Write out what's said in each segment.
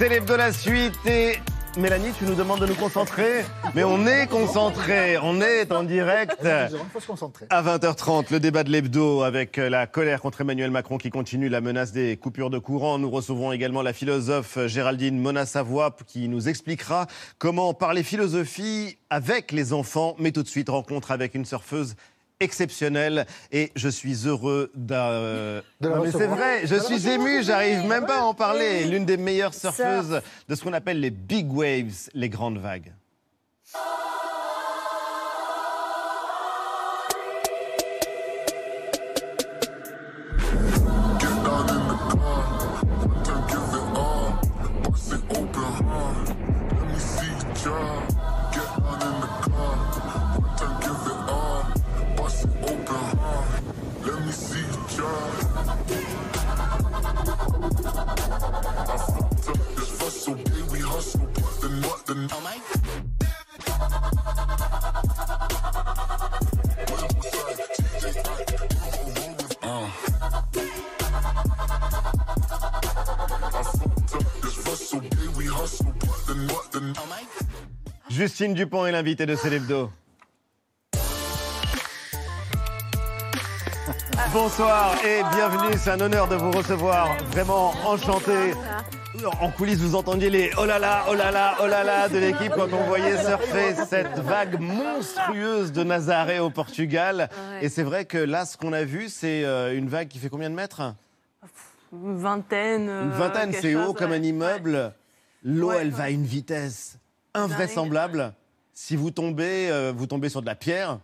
C'est l'hebdo la suite et Mélanie, tu nous demandes de nous concentrer, mais on est concentré, on est en direct. À 20h30, le débat de l'hebdo avec la colère contre Emmanuel Macron qui continue, la menace des coupures de courant. Nous recevrons également la philosophe Géraldine Mona Savoie qui nous expliquera comment parler philosophie avec les enfants. Mais tout de suite, rencontre avec une surfeuse exceptionnelle et je suis heureux d'un. C'est vrai, je suis ému, j'arrive même pas à en parler. L'une des meilleures Surf. surfeuses de ce qu'on appelle les big waves, les grandes vagues. Justine Dupont est l'invitée de Célébdo. Bonsoir et bienvenue, c'est un honneur de vous recevoir. Vraiment enchanté. En coulisses, vous entendiez les oh là là, oh là là, oh là là de l'équipe quand on voyait surfer cette vague monstrueuse de Nazaré au Portugal. Et c'est vrai que là, ce qu'on a vu, c'est euh, une vague qui fait combien de mètres? Une vingtaine. euh, Une vingtaine, c'est haut comme un immeuble. L'eau, elle va à une vitesse invraisemblable. Si vous tombez, euh, vous tombez sur de la pierre.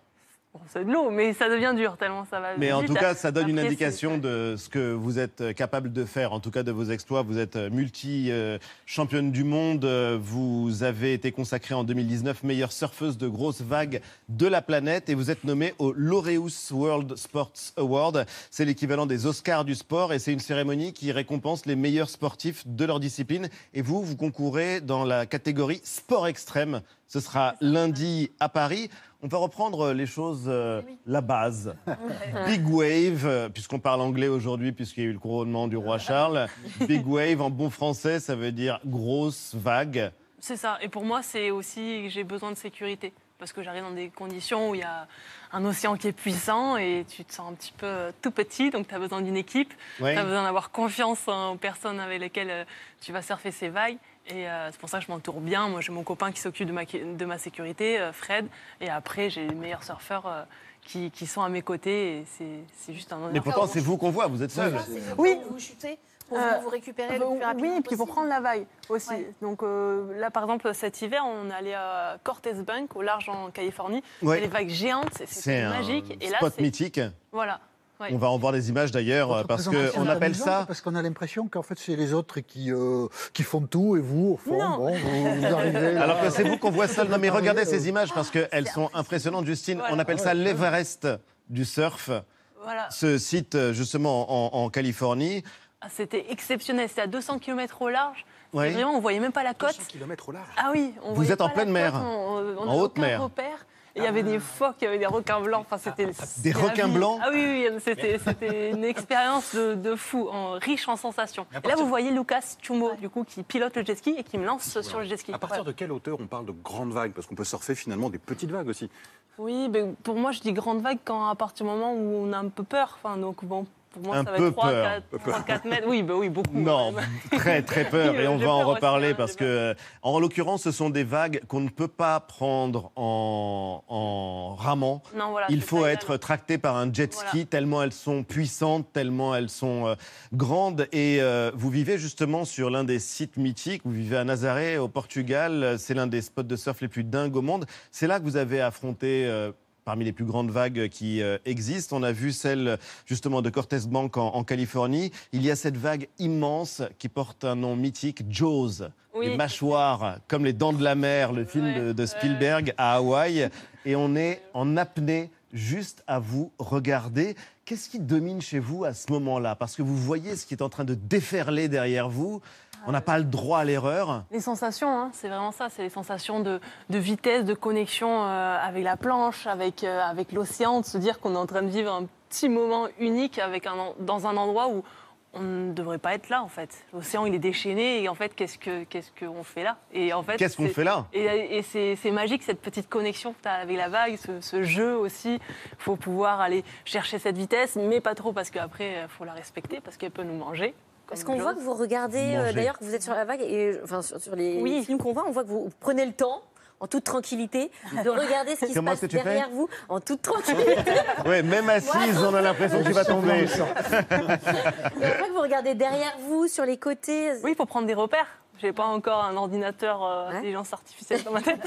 Bon, c'est de l'eau, mais ça devient dur tellement ça va. Mais en tout cas, ça donne une indication de ce que vous êtes euh, capable de faire, en tout cas de vos exploits. Vous êtes euh, multi-championne du monde. Euh, Vous avez été consacrée en 2019 meilleure surfeuse de grosses vagues de la planète et vous êtes nommée au Laureus World Sports Award. C'est l'équivalent des Oscars du sport et c'est une cérémonie qui récompense les meilleurs sportifs de leur discipline. Et vous, vous concourez dans la catégorie sport extrême. Ce sera lundi à Paris. On va reprendre les choses, euh, la base. Big wave, euh, puisqu'on parle anglais aujourd'hui, puisqu'il y a eu le couronnement du roi Charles. Big wave, en bon français, ça veut dire grosse vague. C'est ça. Et pour moi, c'est aussi que j'ai besoin de sécurité. Parce que j'arrive dans des conditions où il y a un océan qui est puissant et tu te sens un petit peu euh, tout petit, donc tu as besoin d'une équipe. Ouais. Tu as besoin d'avoir confiance en personnes avec lesquelles euh, tu vas surfer ces vagues. Et euh, c'est pour ça que je m'entoure bien. Moi, j'ai mon copain qui s'occupe de ma, de ma sécurité, euh, Fred. Et après, j'ai les meilleurs surfeurs euh, qui, qui sont à mes côtés. Et c'est- c'est juste un honneur. Mais pourtant, c'est vous qu'on voit, vous êtes seul. Oui. Vous chutez pour Euh, vous, récupérer le plus rapidement oui, et puis pour prendre la vague aussi. Ouais. Donc euh, là, par exemple, cet hiver, on est allé à Cortez Bank, au large en Californie. Ouais. Et les vagues géantes, c'est- C'est c'était un magique. Et là, spot c'est mythique. voilà. Ouais. On va en voir des images d'ailleurs, euh, parce qu'on appelle ça. Parce qu'on a l'impression qu'en fait, c'est les autres qui, euh, qui font tout et vous, au fond, bon, vous, vous arrivez. là. Alors que c'est vous qu'on voit seul. Non mais Ah, regardez oui, ces euh, images parce qu'elles sont impressionnantes, Justine. On appelle ça l'Everest du surf. Voilà. Ce site euh, justement en, en Californie. Ah, C'était exceptionnel. C'était à 200 km au large. Vraiment, on voyait même pas la côte. km au large. Ah oui, on Vous voyait êtes en pleine mer. côte, on, on En haute aucun mer. repère. Il y avait des phoques, il y avait des requins blancs. Enfin, c'était Des c'était la requins blancs Ah oui, oui, c'était c'était une expérience de, de fou, en, riche en sensations. Et là, vous voyez Lucas Chumbo, du coup, qui pilote le jet ski et qui me lance sur le jet ski. À partir de quelle hauteur on parle de grandes vagues? Parce qu'on peut surfer finalement des petites vagues aussi. Oui, mais pour moi, je dis grande vague quand à partir du moment où on a un peu peur. Enfin, donc bon, pour moi, Un ça va peu être 3, peur. 4, 3, 4 mètres. Oui, bah oui, beaucoup. Non, même. très très peur et on va en aussi, reparler hein, parce que, euh, en l'occurrence, ce sont des vagues qu'on ne peut pas prendre en, en ramant. Non, voilà, Il faut être tracté par un jet ski Voilà. tellement elles sont puissantes, tellement elles sont euh, grandes. Et euh, vous vivez justement sur l'un des sites mythiques. Vous vivez à Nazaré, au Portugal. C'est l'un des spots de surf les plus dingues au monde. C'est là que vous avez affronté. euh, Parmi les plus grandes vagues qui euh, existent, on a vu celle justement de Cortez Bank en, en Californie. Il y a cette vague immense qui porte un nom mythique, Jaws, Oui. les mâchoires comme les dents de la mer, le film Ouais, de, de ouais. Spielberg à Hawaï. Et on est en apnée juste à vous regarder. Qu'est-ce qui domine chez vous à ce moment-là? Parce que vous voyez ce qui est en train de déferler derrière vous. On n'a pas le droit à l'erreur. Les sensations, hein, c'est vraiment ça, c'est les sensations de, de vitesse, de connexion euh, avec la planche, avec, euh, avec l'océan, de se dire qu'on est en train de vivre un petit moment unique avec un, dans un endroit où on ne devrait pas être là en fait. L'océan il est déchaîné et en fait qu'est-ce que qu'est-ce qu'on fait là? Et en fait Qu'est-ce qu'on fait là? Et, et c'est magique cette petite connexion que tu as avec la vague, ce, ce jeu aussi. Il faut pouvoir aller chercher cette vitesse, mais pas trop parce qu'après il faut la respecter parce qu'elle peut nous manger. Parce qu'on voit que vous regardez, euh, d'ailleurs, que vous êtes sur la vague, et enfin sur, sur les Oui. films qu'on voit, on voit que vous prenez le temps, en toute tranquillité, de regarder ce qui se passe derrière vous, en toute tranquillité. Ouais, même assise, on a l'impression que tu vas tomber. et après que vous regardez derrière vous, sur les côtés. Oui, il faut prendre des repères. J'ai pas encore un ordinateur euh, Ouais. intelligence artificielle dans ma tête.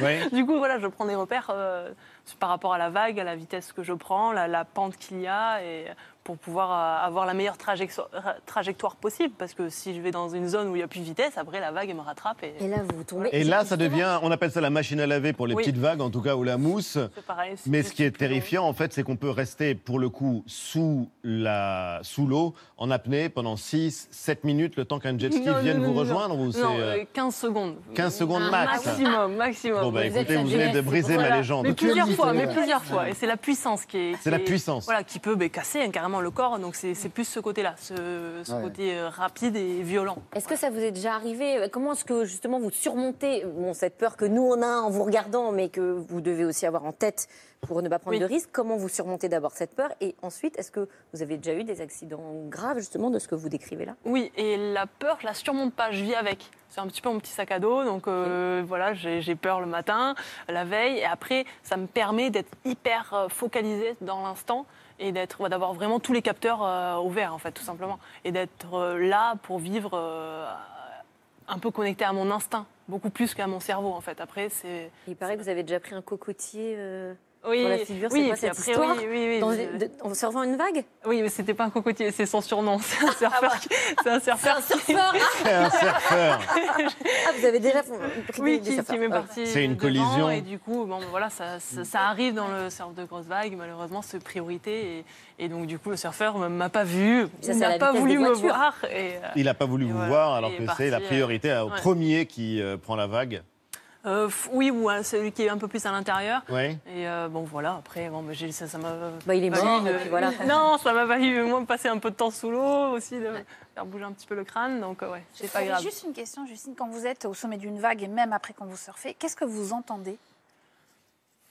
Ouais. Du coup, voilà, je prends des repères euh, par rapport à la vague, à la vitesse que je prends, la, la pente qu'il y a, et pour pouvoir euh, avoir la meilleure trajectoire, trajectoire possible. Parce que si je vais dans une zone où il n'y a plus de vitesse, après la vague elle me rattrape et Et là, vous tombez. Et là, ça devient, on appelle ça la machine à laver pour les Oui. petites vagues, en tout cas, ou la mousse. c'est pareil. Mais ce qui est terrifiant, en fait, c'est qu'on peut rester, pour le coup, sous la sous l'eau, en apnée, pendant 6, 7 minutes, le temps qu'un jet ski Non, vienne non, vous non, rejoindre ou Non, euh, euh, 15 secondes. 15 secondes Un max Maximum, maximum. Bon, bah Vous écoutez, vous venez de briser ma légende. Mais plusieurs limité, fois, mais plusieurs fois. Et c'est la puissance qui est. C'est la puissance. Voilà, qui peut bah, casser hein, carrément le corps. Donc c'est c'est plus ce côté-là, ce, ce Ouais. côté euh, rapide et violent. Est-ce que ça vous est déjà arrivé Comment est-ce que justement vous surmontez bon, cette peur que nous on a en vous regardant, mais que vous devez aussi avoir en tête pour ne pas prendre Oui. de risques Comment vous surmontez d'abord cette peur Et ensuite, est-ce que vous avez déjà eu des accidents graves justement de ce que vous décrivez là? Oui, et la peur, je la surmonte pas, je vis avec. C'est un petit peu mon petit sac à dos, donc euh, voilà, j'ai peur le matin, la veille, et après, ça me permet d'être hyper euh, focalisé dans l'instant et d'être, ouais, d'avoir vraiment tous les capteurs euh, ouverts, en fait, tout simplement, et d'être euh, là pour vivre euh, un peu connecté à mon instinct, beaucoup plus qu'à mon cerveau, en fait. Après, c'est Il paraît que vous avez déjà pris un cocotier oui, la figure, c'est oui, quoi cette après, histoire oui, oui, oui, dans- je- de- en surfant une vague? Oui, mais c'était pas un cocotier, c'est son surnom, c'est un surfeur, qui- c'est un surfeur, surfeur C'est un surfeur. Ah, vous avez déjà pris Oui, des- qui, qui m'est Ah. parti. C'est une collision. Et du coup, bon, voilà, ça, ça, ça arrive dans le surf de grosse vague. Malheureusement, c'est priorité. Et, et donc, du coup, le surfeur ne m'a pas vu, Ça, c'est il n'a pas voulu me voitures. voir. Et, euh, Il n'a pas voulu vous voilà, voir, alors que est c'est la parti, priorité au ouais. premier qui euh, prend la vague. Euh, oui, ou celui qui est un peu plus à l'intérieur. Ouais. Et euh, bon, voilà, après, bon, bah, ça ça m'a. Bah, il est mort, de- voilà. Non, ça m'a valu, moi, de passer un peu de temps sous l'eau aussi, de faire bouger un petit peu le crâne. Donc, euh, ouais, c'est pas grave. juste une question, Justine. Quand vous êtes au sommet d'une vague et même après quand vous surfez, qu'est-ce que vous entendez?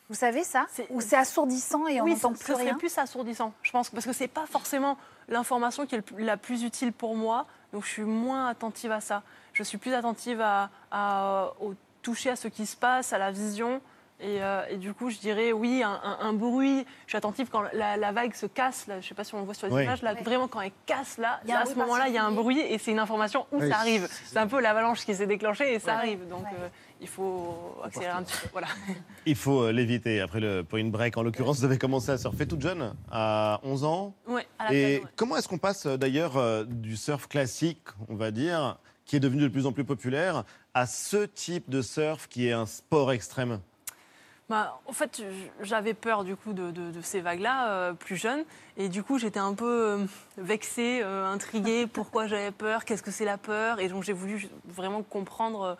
Vous savez ça? Ou c'est assourdissant et on oui, n'entend ce plus serait rien? plus assourdissant, je pense, parce que c'est pas forcément l'information qui est la plus utile pour moi, donc je suis moins attentive à ça. Je suis plus attentive à, à- au toucher à ce qui se passe, à la vision. Et, euh, et du coup, je dirais oui, un, un- un bruit. Je suis attentive quand la, la vague se casse. Là, je sais pas si on le voit sur les Oui. images. Là, Oui. vraiment, quand elle casse, là, à ce moment-là, il y a un bruit et c'est une information où Oui, ça arrive. c'est- un peu l'avalanche qui s'est déclenchée et ça Ouais. arrive. Donc, Ouais. euh, il faut accélérer un petit peu. Voilà. Il faut euh, l'éviter. Après le point break, en l'occurrence, vous avez commencé à surfer toute jeune, à 11 ans. Ouais, à la Et ouais. comment est-ce qu'on passe d'ailleurs du surf classique, on va dire, qui est devenu de plus en plus populaire, à ce type de surf qui est un sport extrême. Bah, en fait, j'avais peur du coup de, de- de ces vagues-là, euh, plus jeune, et du coup j'étais un peu euh, vexée, euh, intriguée, pourquoi j'avais peur, qu'est-ce que c'est la peur, et donc j'ai voulu vraiment comprendre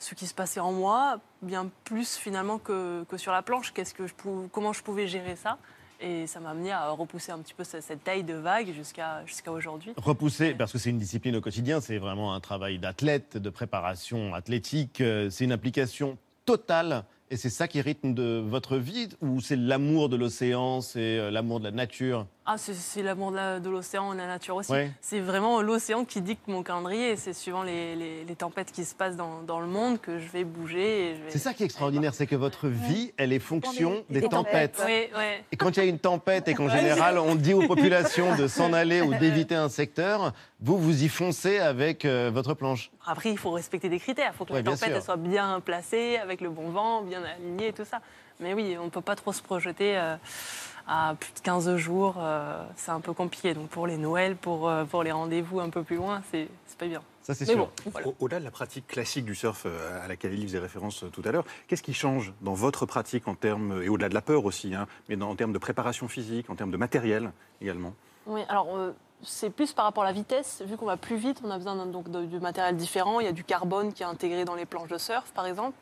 ce qui se passait en moi, bien plus finalement que, que sur la planche, qu'est-ce que je pou- comment je pouvais gérer ça, et ça m'a amené à repousser un petit peu cette, taille de vague jusqu'à jusqu'à aujourd'hui. Repousser, parce que c'est une discipline au quotidien, c'est vraiment un travail d'athlète, de préparation athlétique, euh, c'est une application totale. Et c'est ça qui rythme de votre vie Ou c'est l'amour de l'océan, c'est euh, l'amour de la nature? Ah, c'est- l'amour de l'océan et de la nature aussi. Ouais. C'est vraiment l'océan qui dicte mon calendrier. C'est suivant les, les- les tempêtes qui se passent dans, dans le monde que je vais bouger. vais- C'est ça qui est extraordinaire, c'est que votre vie, elle est fonction des- des, des tempêtes. tempêtes. Oui, oui. Et quand il y a une tempête et qu'en général on dit aux populations de s'en aller ou d'éviter un secteur, vous vous y foncez avec euh, votre planche. Après, il faut respecter des critères. Il faut que Ouais, la tempête elle soit bien placée, avec le bon vent, bien alignée et tout ça. Mais oui, on ne peut pas trop se projeter euh, à plus de 15 jours. euh, c'est un peu compliqué. Donc pour les Noëls, pour, euh, pour les rendez-vous un peu plus loin, c'est c'est pas bien. Ça c'est sûr. bon, voilà. Au- Au-delà de la pratique classique du surf euh, à laquelle Elie faisait référence tout à l'heure, qu'est-ce qui change dans votre pratique en termes, et au-delà de la peur aussi, hein, mais dans- en termes de préparation physique, en termes de matériel également? Oui, alors euh, c'est plus par rapport à la vitesse. Vu qu'on va plus vite, on a besoin donc de- du matériel différent. Il y a du carbone qui est intégré dans les planches de surf, par exemple.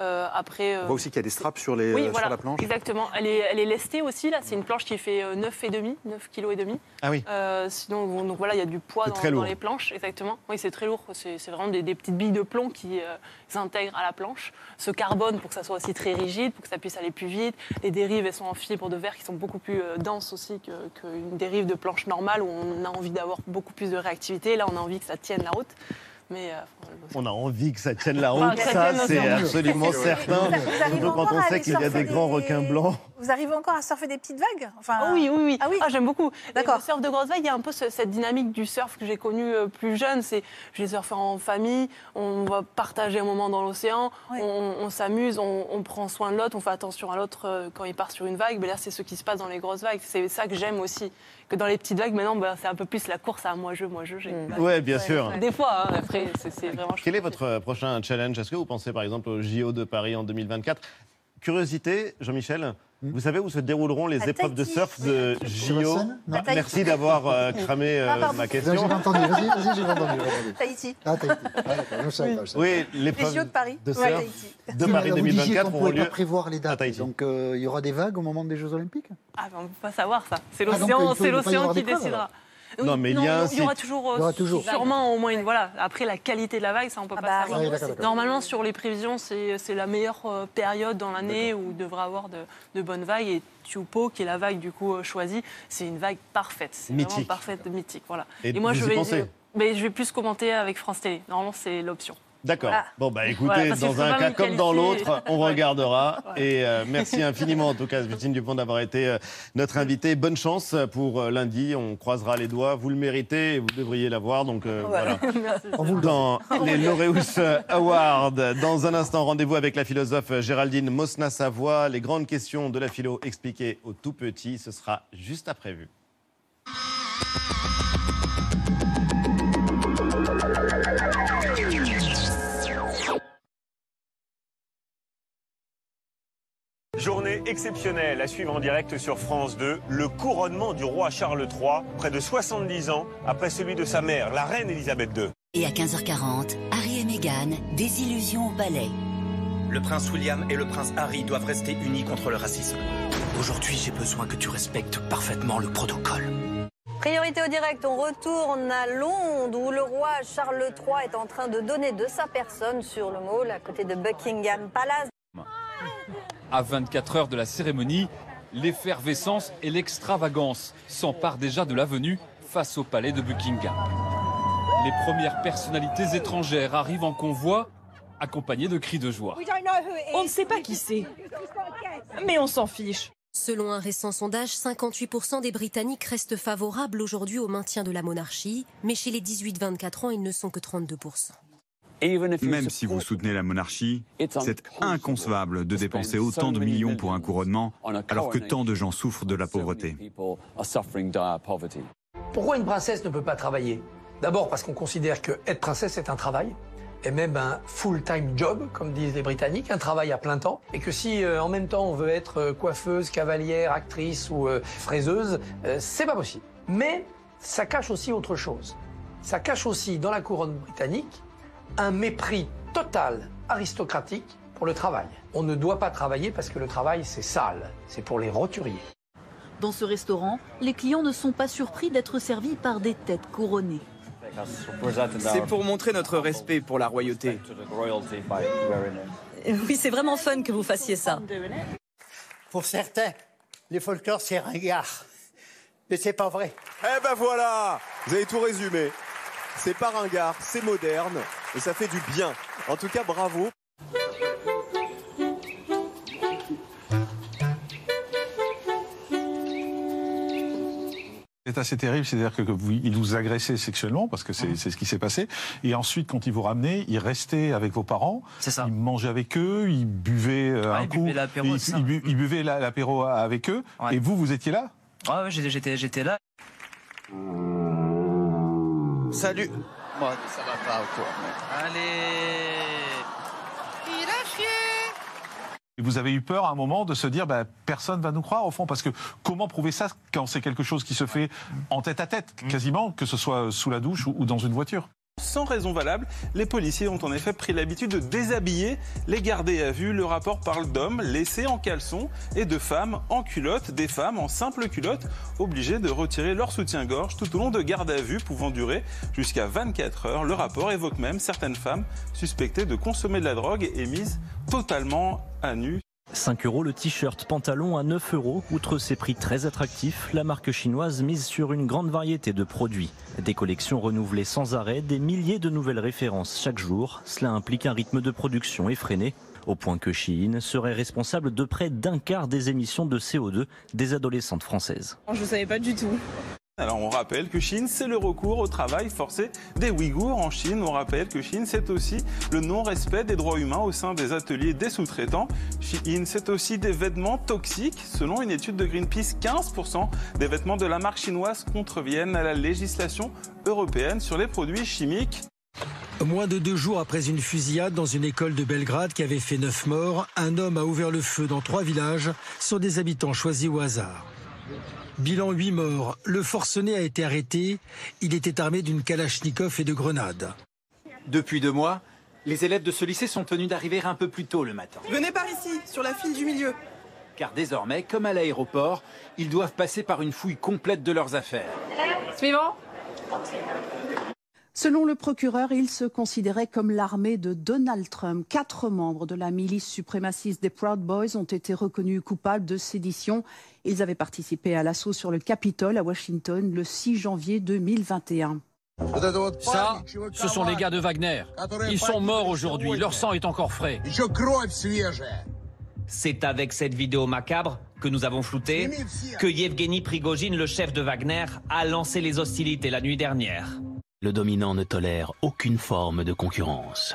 Euh, après, euh, On voit aussi qu'il y a des straps sur, les, oui, euh, voilà, sur la planche. exactement. Elle est, elle est lestée aussi, là. C'est une planche qui fait euh, 9,5, 9 kg et demi. Ah oui. Euh, sinon, bon, donc voilà, il y a du poids dans, les planches, exactement. Oui, c'est très lourd. C'est vraiment des, des petites billes de plomb qui euh, s'intègrent à la planche. Ce carbone pour que ça soit aussi très rigide, pour que ça puisse aller plus vite. Les dérives, elles sont en fibres de verre qui sont beaucoup plus euh, denses aussi que- qu'une dérive de planche normale où on a envie d'avoir beaucoup plus de réactivité. Là, on a envie que ça tienne la route. Mais euh, On a envie que ça tienne la route, ça c'est absolument certain. Surtout quand on sait qu'il y a des grands requins blancs. Vous arrivez encore à surfer des petites vagues enfin, Ah oui, oui, oui. Ah oui j'aime beaucoup. D'accord. Le surf de grosse vague, il y a un peu ce- cette dynamique du surf que j'ai connu euh, plus jeune. C'est je les surfe en famille, on va partager un moment dans l'océan, Oui. on, on s'amuse, on, on prend soin de l'autre, on fait attention à l'autre euh, quand il part sur une vague. Mais là, c'est ce qui se passe dans les grosses vagues. C'est ça que j'aime aussi. Que dans les petites vagues, maintenant, ben, c'est un peu plus la course à moi-je, moi-je. j'ai- Mm. Ouais, bien sûr. Des fois, hein, après, c'est vraiment Quel est votre prochain challenge? Est-ce que vous pensez par exemple au JO de Paris en 2024 Curiosité, Jean-Michel, Hmm. vous savez où se dérouleront les épreuves de surf de JO. Merci d'avoir euh, cramé euh, Ah, ma J'ai question. pas entendu. Vas-y, vas-y, j'ai entendu. j'ai entendu. Tahiti. Ah, Tahiti. Ah, d'accord, je pas. Oui, Les l'épreuve JO de Paris. de surf Tahiti. de. Paris Vous disiez 2024 qu'on auront lieu. pas prévoir les dates. Donc, euh, il y aura des vagues au moment des Jeux Olympiques? Ah, ben, on ne peut pas savoir ça. C'est Ah, l'océan qui d'épreuve, Non, mais il y a un il y aura site. toujours, euh, Il y aura toujours. sûrement au moins une. Voilà. Après, la qualité de la vague, ça, on peut Ah pas bah, savoir. oui. Normalement, sur les prévisions, c'est c'est la meilleure euh, période dans l'année où il devrait avoir de, de bonnes vagues. Et Tupo, qui est la vague du coup euh, choisie, c'est une vague parfaite. C'est vraiment Mythique. parfaite, mythique. Voilà. Et moi, vous je y vais, mais je vais plus commenter avec France Télé. Normalement, c'est l'option. D'accord. Voilà. Bon, bah écoutez, Voilà, dans un cas me comme dans l'autre, on regardera. Ouais. Et euh, merci infiniment, en tout cas, Justine Dupont, d'avoir été euh, notre invitée. Bonne chance pour euh, lundi. On croisera les doigts. Vous le méritez et vous devriez l'avoir. Donc euh, voilà. Merci. On vous le Dans les Laureus Awards, dans un instant, rendez-vous avec la philosophe Géraldine Mosna-Savoie. Les grandes questions de la philo expliquées aux tout petits, ce sera juste après vu. Journée exceptionnelle à suivre en direct sur France 2, le couronnement du roi Charles III, près de 70 ans après celui de sa mère, la reine Elisabeth II. Et à 15h40, Harry et Meghan, des illusions au ballet. Le prince William et le prince Harry doivent rester unis contre le racisme. Aujourd'hui, j'ai besoin que tu respectes parfaitement le protocole. Priorité au direct, on retourne à Londres où le roi Charles III est en train de donner de sa personne sur le môle à côté de Buckingham Palace. À 24 heures de la cérémonie, l'effervescence et l'extravagance s'emparent déjà de l'avenue face au palais de Buckingham. Les premières personnalités étrangères arrivent en convoi, accompagnées de cris de joie. On ne sait pas qui c'est. Mais on s'en fiche. Selon un récent sondage, 58% des Britanniques restent favorables aujourd'hui au maintien de la monarchie, mais chez les 18-24 ans, ils ne sont que 32%. Même si vous soutenez la monarchie, c'est inconcevable de dépenser autant de millions pour un couronnement alors que tant de gens souffrent de la pauvreté. Pourquoi une princesse ne peut pas travailler? D'abord parce qu'on considère que être princesse est un travail et même un full-time job, comme disent les Britanniques, un travail à plein temps, et que si euh, en même temps on veut être euh, coiffeuse, cavalière, actrice ou euh, fraiseuse, euh, c'est pas possible. Mais ça cache aussi autre chose. Ça cache aussi dans la couronne britannique un mépris total aristocratique pour le travail. On ne doit pas travailler parce que le travail c'est sale, c'est pour les roturiers. Dans ce restaurant, les clients ne sont pas surpris d'être servis par des têtes couronnées. C'est pour montrer notre respect pour la royauté. Oui, c'est vraiment fun que vous fassiez ça. Pour certains, les folklores c'est ringard. Mais c'est pas vrai. Eh ben voilà Vous avez tout résumé. C'est pas ringard, c'est moderne et ça fait du bien. En tout cas, bravo. C'est assez terrible, c'est-à-dire que, que vous, il vous agressait sexuellement, parce que c'est c'est ce qui s'est passé. Et ensuite, quand il vous ramenait, il restait avec vos parents. C'est ça. Il mangeait avec eux, il buvait euh, Ouais, un il coup. buvait il, c'est ça. il bu- il buvait la- l'apéro avec eux. Ouais. Et vous, vous étiez là? Ouais, ouais, j'étais là. Salut. Moi, ça va pas, quoi. Allez. Il a chié. Et vous avez eu peur à un moment de se dire, bah, personne va nous croire au fond, parce que comment prouver ça quand c'est quelque chose qui se fait en tête à tête, quasiment, que ce soit sous la douche ou, ou dans une voiture? Sans raison valable, les policiers ont en effet pris l'habitude de déshabiller les gardés à vue. Le rapport parle d'hommes laissés en caleçon et de femmes en culotte, des femmes en simple culotte, obligées de retirer leur soutien-gorge tout au long de gardes à vue pouvant durer jusqu'à 24 heures. Le rapport évoque même certaines femmes suspectées de consommer de la drogue et mises totalement à nu. 5 euros le t-shirt pantalon à 9 euros. Outre ses prix très attractifs, la marque chinoise mise sur une grande variété de produits. Des collections renouvelées sans arrêt, des milliers de nouvelles références chaque jour. Cela implique un rythme de production effréné, au point que Shein serait responsable de près d'un quart des émissions de CO2 des adolescentes françaises. Je ne savais pas du tout. Alors on rappelle que Chine, c'est le recours au travail forcé des Ouïghours en Chine. On rappelle que Chine, c'est aussi le non-respect des droits humains au sein des ateliers des sous-traitants. Chine, c'est aussi des vêtements toxiques. Selon une étude de Greenpeace, 15% des vêtements de la marque chinoise contreviennent à la législation européenne sur les produits chimiques. Moins de deux jours après une fusillade dans une école de Belgrade qui avait fait neuf morts, un homme a ouvert le feu dans trois villages sur des habitants choisis au hasard. Bilan 8 morts. Le forcené a été arrêté. Il était armé d'une kalachnikov et de grenades. Depuis deux mois, les élèves de ce lycée sont tenus d'arriver un peu plus tôt le matin. Venez par ici, sur la file du milieu. Car désormais, comme à l'aéroport, ils doivent passer par une fouille complète de leurs affaires. Suivant. Selon le procureur, il se considérait comme l'armée de Donald Trump. Quatre membres de la milice suprémaciste des Proud Boys ont été reconnus coupables de sédition. Ils avaient participé à l'assaut sur le Capitole à Washington le 6 janvier 2021. Ça, ce sont les gars de Wagner. Ils sont morts aujourd'hui, leur sang est encore frais. C'est avec cette vidéo macabre que nous avons flouté que Yevgeny Prigogine, le chef de Wagner, a lancé les hostilités la nuit dernière. Le dominant ne tolère aucune forme de concurrence.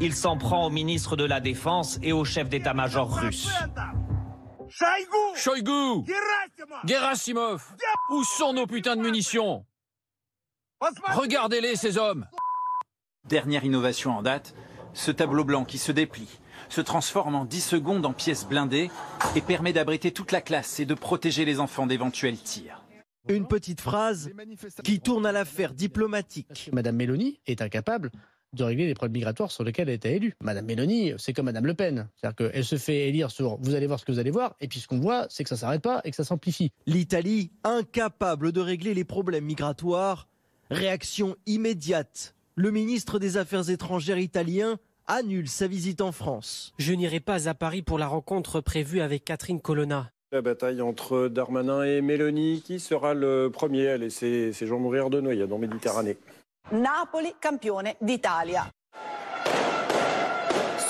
Il s'en prend au ministre de la Défense et au chef d'état-major russe. Shoigu! Gerasimov! Où sont nos putains de munitions? Regardez-les, ces hommes! Dernière innovation en date, ce tableau blanc qui se déplie, se transforme en 10 secondes en pièces blindées et permet d'abriter toute la classe et de protéger les enfants d'éventuels tirs. Une petite phrase qui tourne à l'affaire diplomatique. Madame Mélanie est incapable de régler les problèmes migratoires sur lesquels elle a été élue. Madame Mélanie, c'est comme Madame Le Pen. C'est-à-dire qu'elle se fait élire sur vous allez voir ce que vous allez voir, et puis ce qu'on voit, c'est que ça s'arrête pas et que ça s'amplifie. L'Italie, incapable de régler les problèmes migratoires, réaction immédiate. Le ministre des Affaires étrangères italien annule sa visite en France. Je n'irai pas à Paris pour la rencontre prévue avec Catherine Colonna. La bataille entre Darmanin et Mélanie, qui sera le premier à laisser ses gens mourir de noyade en Méditerranée Napoli, campione d'Italia.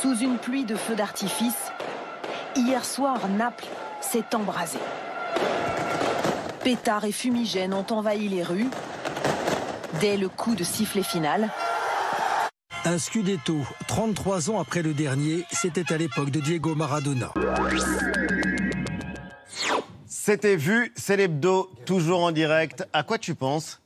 Sous une pluie de feux d'artifice, hier soir, Naples s'est embrasé. Pétards et fumigènes ont envahi les rues. Dès le coup de sifflet final, Un Scudetto, 33 ans après le dernier, c'était à l'époque de Diego Maradona. C'était vu, c'est l'hebdo, toujours en direct. À quoi tu penses?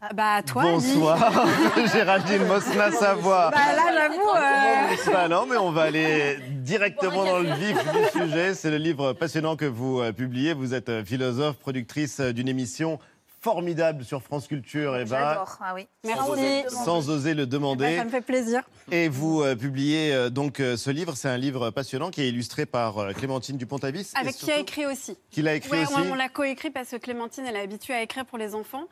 Ah, Bah, toi, Bonsoir, Géraldine Mosna-Savoie. Bah, là, j'avoue. euh, Bah non, mais on va aller directement dans le vif du sujet. C'est le livre passionnant que vous euh, publiez. Vous êtes euh, philosophe, productrice euh, d'une émission formidable sur France Culture. Et J'adore. Ah oui. sans, oser, sans oser le demander. Ouais, ça me fait plaisir. Et vous euh, publiez euh, donc euh, ce livre. C'est un livre passionnant qui est illustré par euh, Clémentine Dupont-Avis. Avec Et qui a écrit aussi. Qui l'a écrit Ouais, aussi On, on l'a coécrit parce que Clémentine, elle est habituée à écrire pour les enfants.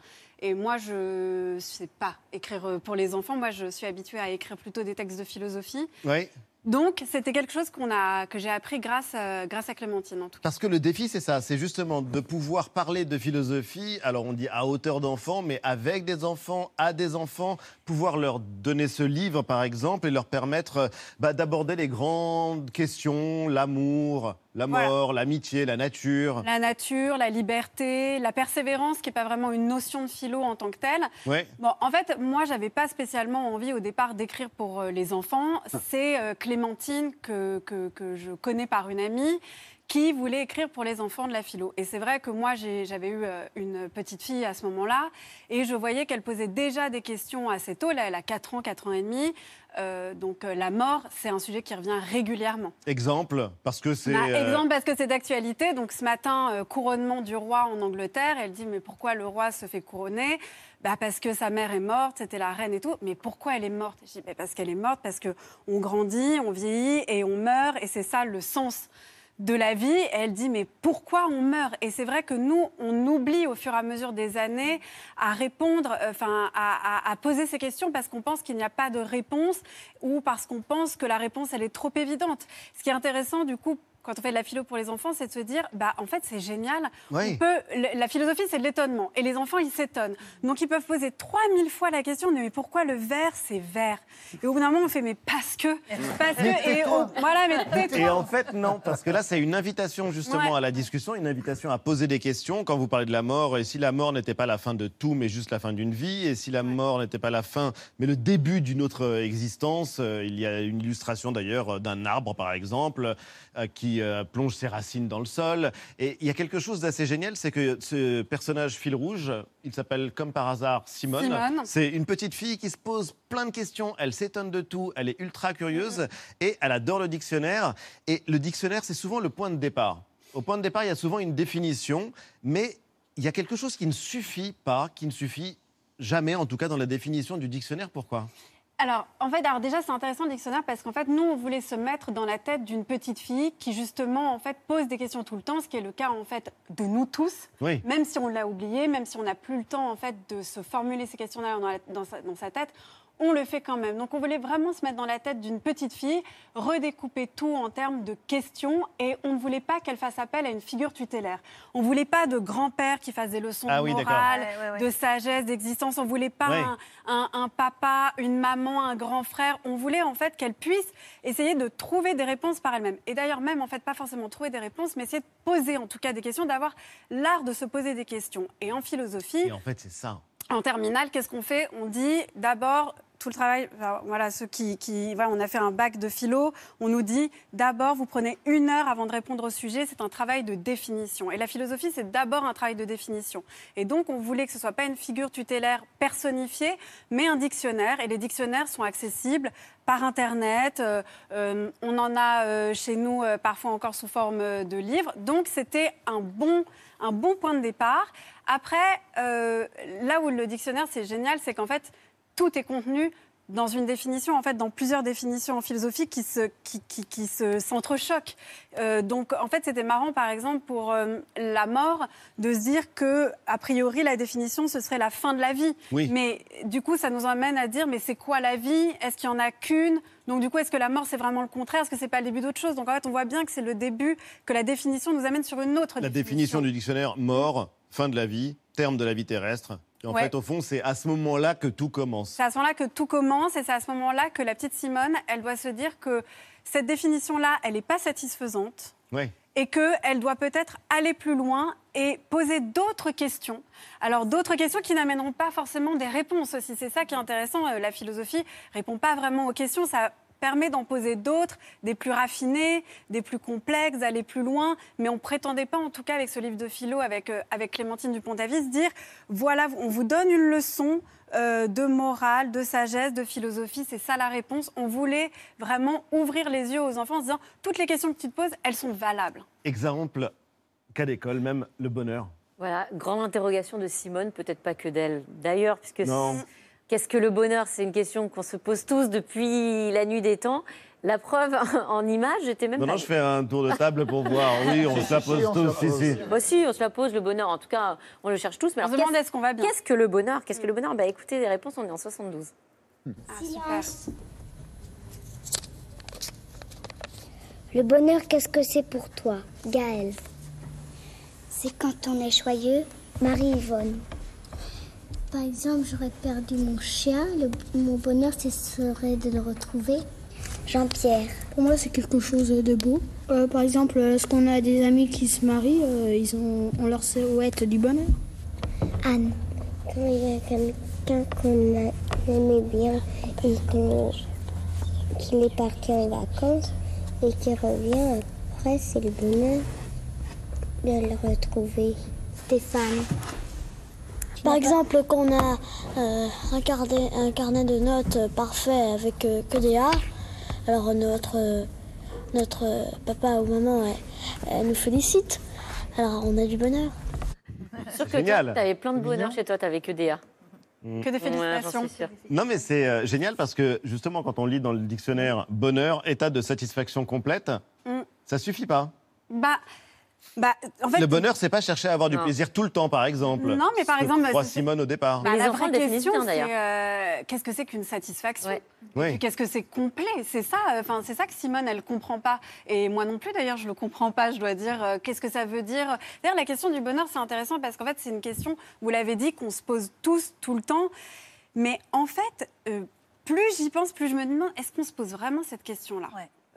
Et moi, je ne sais pas écrire pour les enfants. Moi, je suis habituée à écrire plutôt des textes de philosophie. Oui. Donc, c'était quelque chose que j'ai appris grâce, euh, grâce à Clémentine, en tout cas. Parce que le défi, c'est ça, c'est justement de pouvoir parler de philosophie, alors on dit à hauteur d'enfant, mais avec des enfants, à des enfants, pouvoir leur donner ce livre, par exemple, et leur permettre euh, bah, d'aborder les grandes questions, l'amour, la mort, l'amitié, la nature. La nature, la liberté, la persévérance, qui n'est pas vraiment une notion de philo en tant que telle. Ouais. Bon, en fait, moi, j'avais pas spécialement envie au départ d'écrire pour euh, les enfants. C'est euh, Clémentine que, que, que je connais par une amie qui voulait écrire pour les enfants de la philo. Et c'est vrai que moi, j'avais eu euh, une petite fille à ce moment-là, et je voyais qu'elle posait déjà des questions assez tôt. Là, elle a 4 ans, 4 ans et demi. Euh, donc euh, la mort, c'est un sujet qui revient régulièrement. Exemple, parce que c'est. Bah, euh, Exemple parce que c'est d'actualité. Donc ce matin, couronnement du roi en Angleterre. Elle dit mais pourquoi le roi se fait couronner? Bah, parce que sa mère est morte, c'était la reine et tout. Mais pourquoi elle est morte? Je dis Bah, parce qu'elle est morte parce que on grandit, on vieillit et on meurt et c'est ça le sens de la vie. Elle dit mais pourquoi on meurt? Et c'est vrai que nous, on oublie au fur et à mesure des années à répondre, euh, enfin à poser ces questions parce qu'on pense qu'il n'y a pas de réponse ou parce qu'on pense que la réponse elle est trop évidente. Ce qui est intéressant du coup. Quand on fait de la philo pour les enfants, c'est de se dire, bah en fait c'est génial. Oui. On peut, la philosophie c'est de l'étonnement et les enfants ils s'étonnent. Donc ils peuvent poser 3000 fois la question, mais pourquoi le vert c'est vert? Et au bout d'un moment on fait, mais parce que, parce que, et on- voilà, mais tais-toi. Et en fait, non, parce que là, c'est une invitation justement Ouais. à la discussion, une invitation à poser des questions. Quand vous parlez de la mort, et si la mort n'était pas la fin de tout, mais juste la fin d'une vie, et si la mort n'était pas la fin, mais le début d'une autre euh, existence, euh, il y a une illustration d'ailleurs euh, d'un arbre, par exemple, euh, qui euh, plonge ses racines dans le sol. Et il y a quelque chose d'assez génial, c'est que ce personnage fil rouge, il s'appelle comme par hasard Simone. Simone. C'est une petite fille qui se pose plein de questions, elle s'étonne de tout, elle est ultra curieuse et elle adore le dictionnaire. Et le dictionnaire, c'est souvent le point de départ. Au point de départ, il y a souvent une définition, mais il y a quelque chose qui ne suffit pas, qui ne suffit jamais, en tout cas dans la définition du dictionnaire. Pourquoi? Alors, en fait, alors déjà, c'est intéressant le dictionnaire parce qu'en fait, nous, on voulait se mettre dans la tête d'une petite fille qui, justement, en fait, pose des questions tout le temps, ce qui est le cas, en fait, de nous tous. Oui. Même si on l'a oublié, même si on n'a plus le temps, en fait, de se formuler ces questions-là dans sa tête, on le fait quand même. Donc, on voulait vraiment se mettre dans la tête d'une petite fille, redécouper tout en termes de questions, et on ne voulait pas qu'elle fasse appel à une figure tutélaire. On voulait pas de grand-père qui fasse des leçons Ah de oui, d'accord. morale, Ouais, ouais, ouais. de sagesse, d'existence. On voulait pas Ouais. un, un- un papa, une maman, un grand frère. On voulait en fait qu'elle puisse essayer de trouver des réponses par elle-même. Et d'ailleurs même en fait pas forcément trouver des réponses, mais essayer de poser en tout cas des questions, d'avoir l'art de se poser des questions. Et en philosophie, Et en fait, c'est ça. en terminale, qu'est-ce qu'on fait? On dit d'abord tout le travail. voilà, ceux qui, on a fait un bac de philo. On nous dit d'abord, vous prenez une heure avant de répondre au sujet. C'est un travail de définition. Et la philosophie, c'est d'abord un travail de définition. Et donc, on voulait que ce soit pas une figure tutélaire personnifiée, mais un dictionnaire. Et les dictionnaires sont accessibles par Internet. Euh, euh, on en a euh, chez nous parfois encore sous forme de livres. Donc, c'était un bon, un bon point de départ. Après, là où le dictionnaire, c'est génial, c'est qu'en fait, tout est contenu dans une définition, en fait, dans plusieurs définitions en philosophie qui se, qui, qui, qui se s'entrechoquent. Euh, donc, en fait, c'était marrant, par exemple, pour euh, la mort, de se dire que, a priori, la définition, ce serait la fin de la vie. Oui. Mais du coup, ça nous emmène à dire, mais c'est quoi la vie? Est-ce qu'il y en a qu'une? Donc, du coup, est-ce que la mort, c'est vraiment le contraire? Est-ce que c'est pas le début d'autre chose? Donc, en fait, on voit bien que c'est le début, que la définition nous amène sur une autre La définition du dictionnaire mort, fin de la vie, terme de la vie terrestre. Et en Ouais. fait, au fond, c'est à ce moment-là que tout commence. C'est à ce moment-là que tout commence et c'est à ce moment-là que la petite Simone, elle doit se dire que cette définition-là, elle n'est pas satisfaisante Ouais. et qu'elle doit peut-être aller plus loin et poser d'autres questions. Alors d'autres questions qui n'amèneront pas forcément des réponses aussi. C'est ça qui est intéressant. Euh, La philosophie répond pas vraiment aux questions. Ça permet d'en poser d'autres, des plus raffinés, des plus complexes, d'aller plus loin. Mais on prétendait pas, en tout cas avec ce livre de philo, avec, euh, avec Clémentine Dupont-Avis, dire, voilà, on vous donne une leçon euh, de morale, de sagesse, de philosophie, c'est ça la réponse. On voulait vraiment ouvrir les yeux aux enfants en se disant, toutes les questions que tu te poses, elles sont valables. Exemple, cas d'école, même le bonheur. Voilà, grande interrogation de Simone, peut-être pas que d'elle. D'ailleurs, puisque Non. c'est- qu'est-ce que le bonheur? C'est une question qu'on se pose tous depuis la nuit des temps. La preuve en image, j'étais même Non, pas. non, je fais un tour de table pour voir. Oui, on se la pose tous, si, si. Bah si, on se la pose, le bonheur. En tout cas, on le cherche tous. Mais On alors, se demande qu'est-ce- est-ce qu'on va bien. Qu'est-ce que le bonheur? Qu'est-ce que le bonheur? Bah écoutez, les réponses, on est en 72. Silence. Le bonheur, qu'est-ce que c'est pour toi, Gaël C'est quand on est joyeux, Marie-Yvonne. Par exemple, j'aurais perdu mon chien. Le- mon bonheur, ce serait de le retrouver. Jean-Pierre. Pour moi, c'est quelque chose de beau. Euh, par exemple, lorsqu'on a des amis qui se marient, euh, ils ont, on leur souhaite du bonheur? Anne. Quand il y a quelqu'un qu'on aimait bien et qu'on- qu'il est parti en vacances et qui revient Après, c'est le bonheur de retrouver des femmes. Par exemple, qu'on a euh, un, carnet, un carnet de notes parfait avec euh, que des A, alors notre, euh, notre euh, papa ou maman elle, elle nous félicite. Alors on a du bonheur. Sûr que Génial. toi, tu avais plein de bonheur chez toi, tu avais que des A. Mm. Que des félicitations. Ouais. Non, mais c'est euh, génial parce que justement, quand on lit dans le dictionnaire bonheur, état de satisfaction complète, Mm. ça suffit pas. Bah, bah, en fait, le bonheur, c'est pas chercher à avoir du Non. plaisir tout le temps, par exemple. Non, mais par exemple, croit c'est- Simone au départ. Bah, la vraie question, c'est euh, qu'est-ce que c'est qu'une satisfaction Oui. Qu'est-ce que c'est complet? C'est ça, euh, enfin c'est ça que Simone elle comprend pas. Et moi non plus d'ailleurs, je le comprends pas. Je dois dire euh, qu'est-ce que ça veut dire? D'ailleurs, la question du bonheur c'est intéressant parce qu'en fait c'est une question, vous l'avez dit, qu'on se pose tous tout le temps. Mais en fait, euh, plus j'y pense, plus je me demande est-ce qu'on se pose vraiment cette question-là?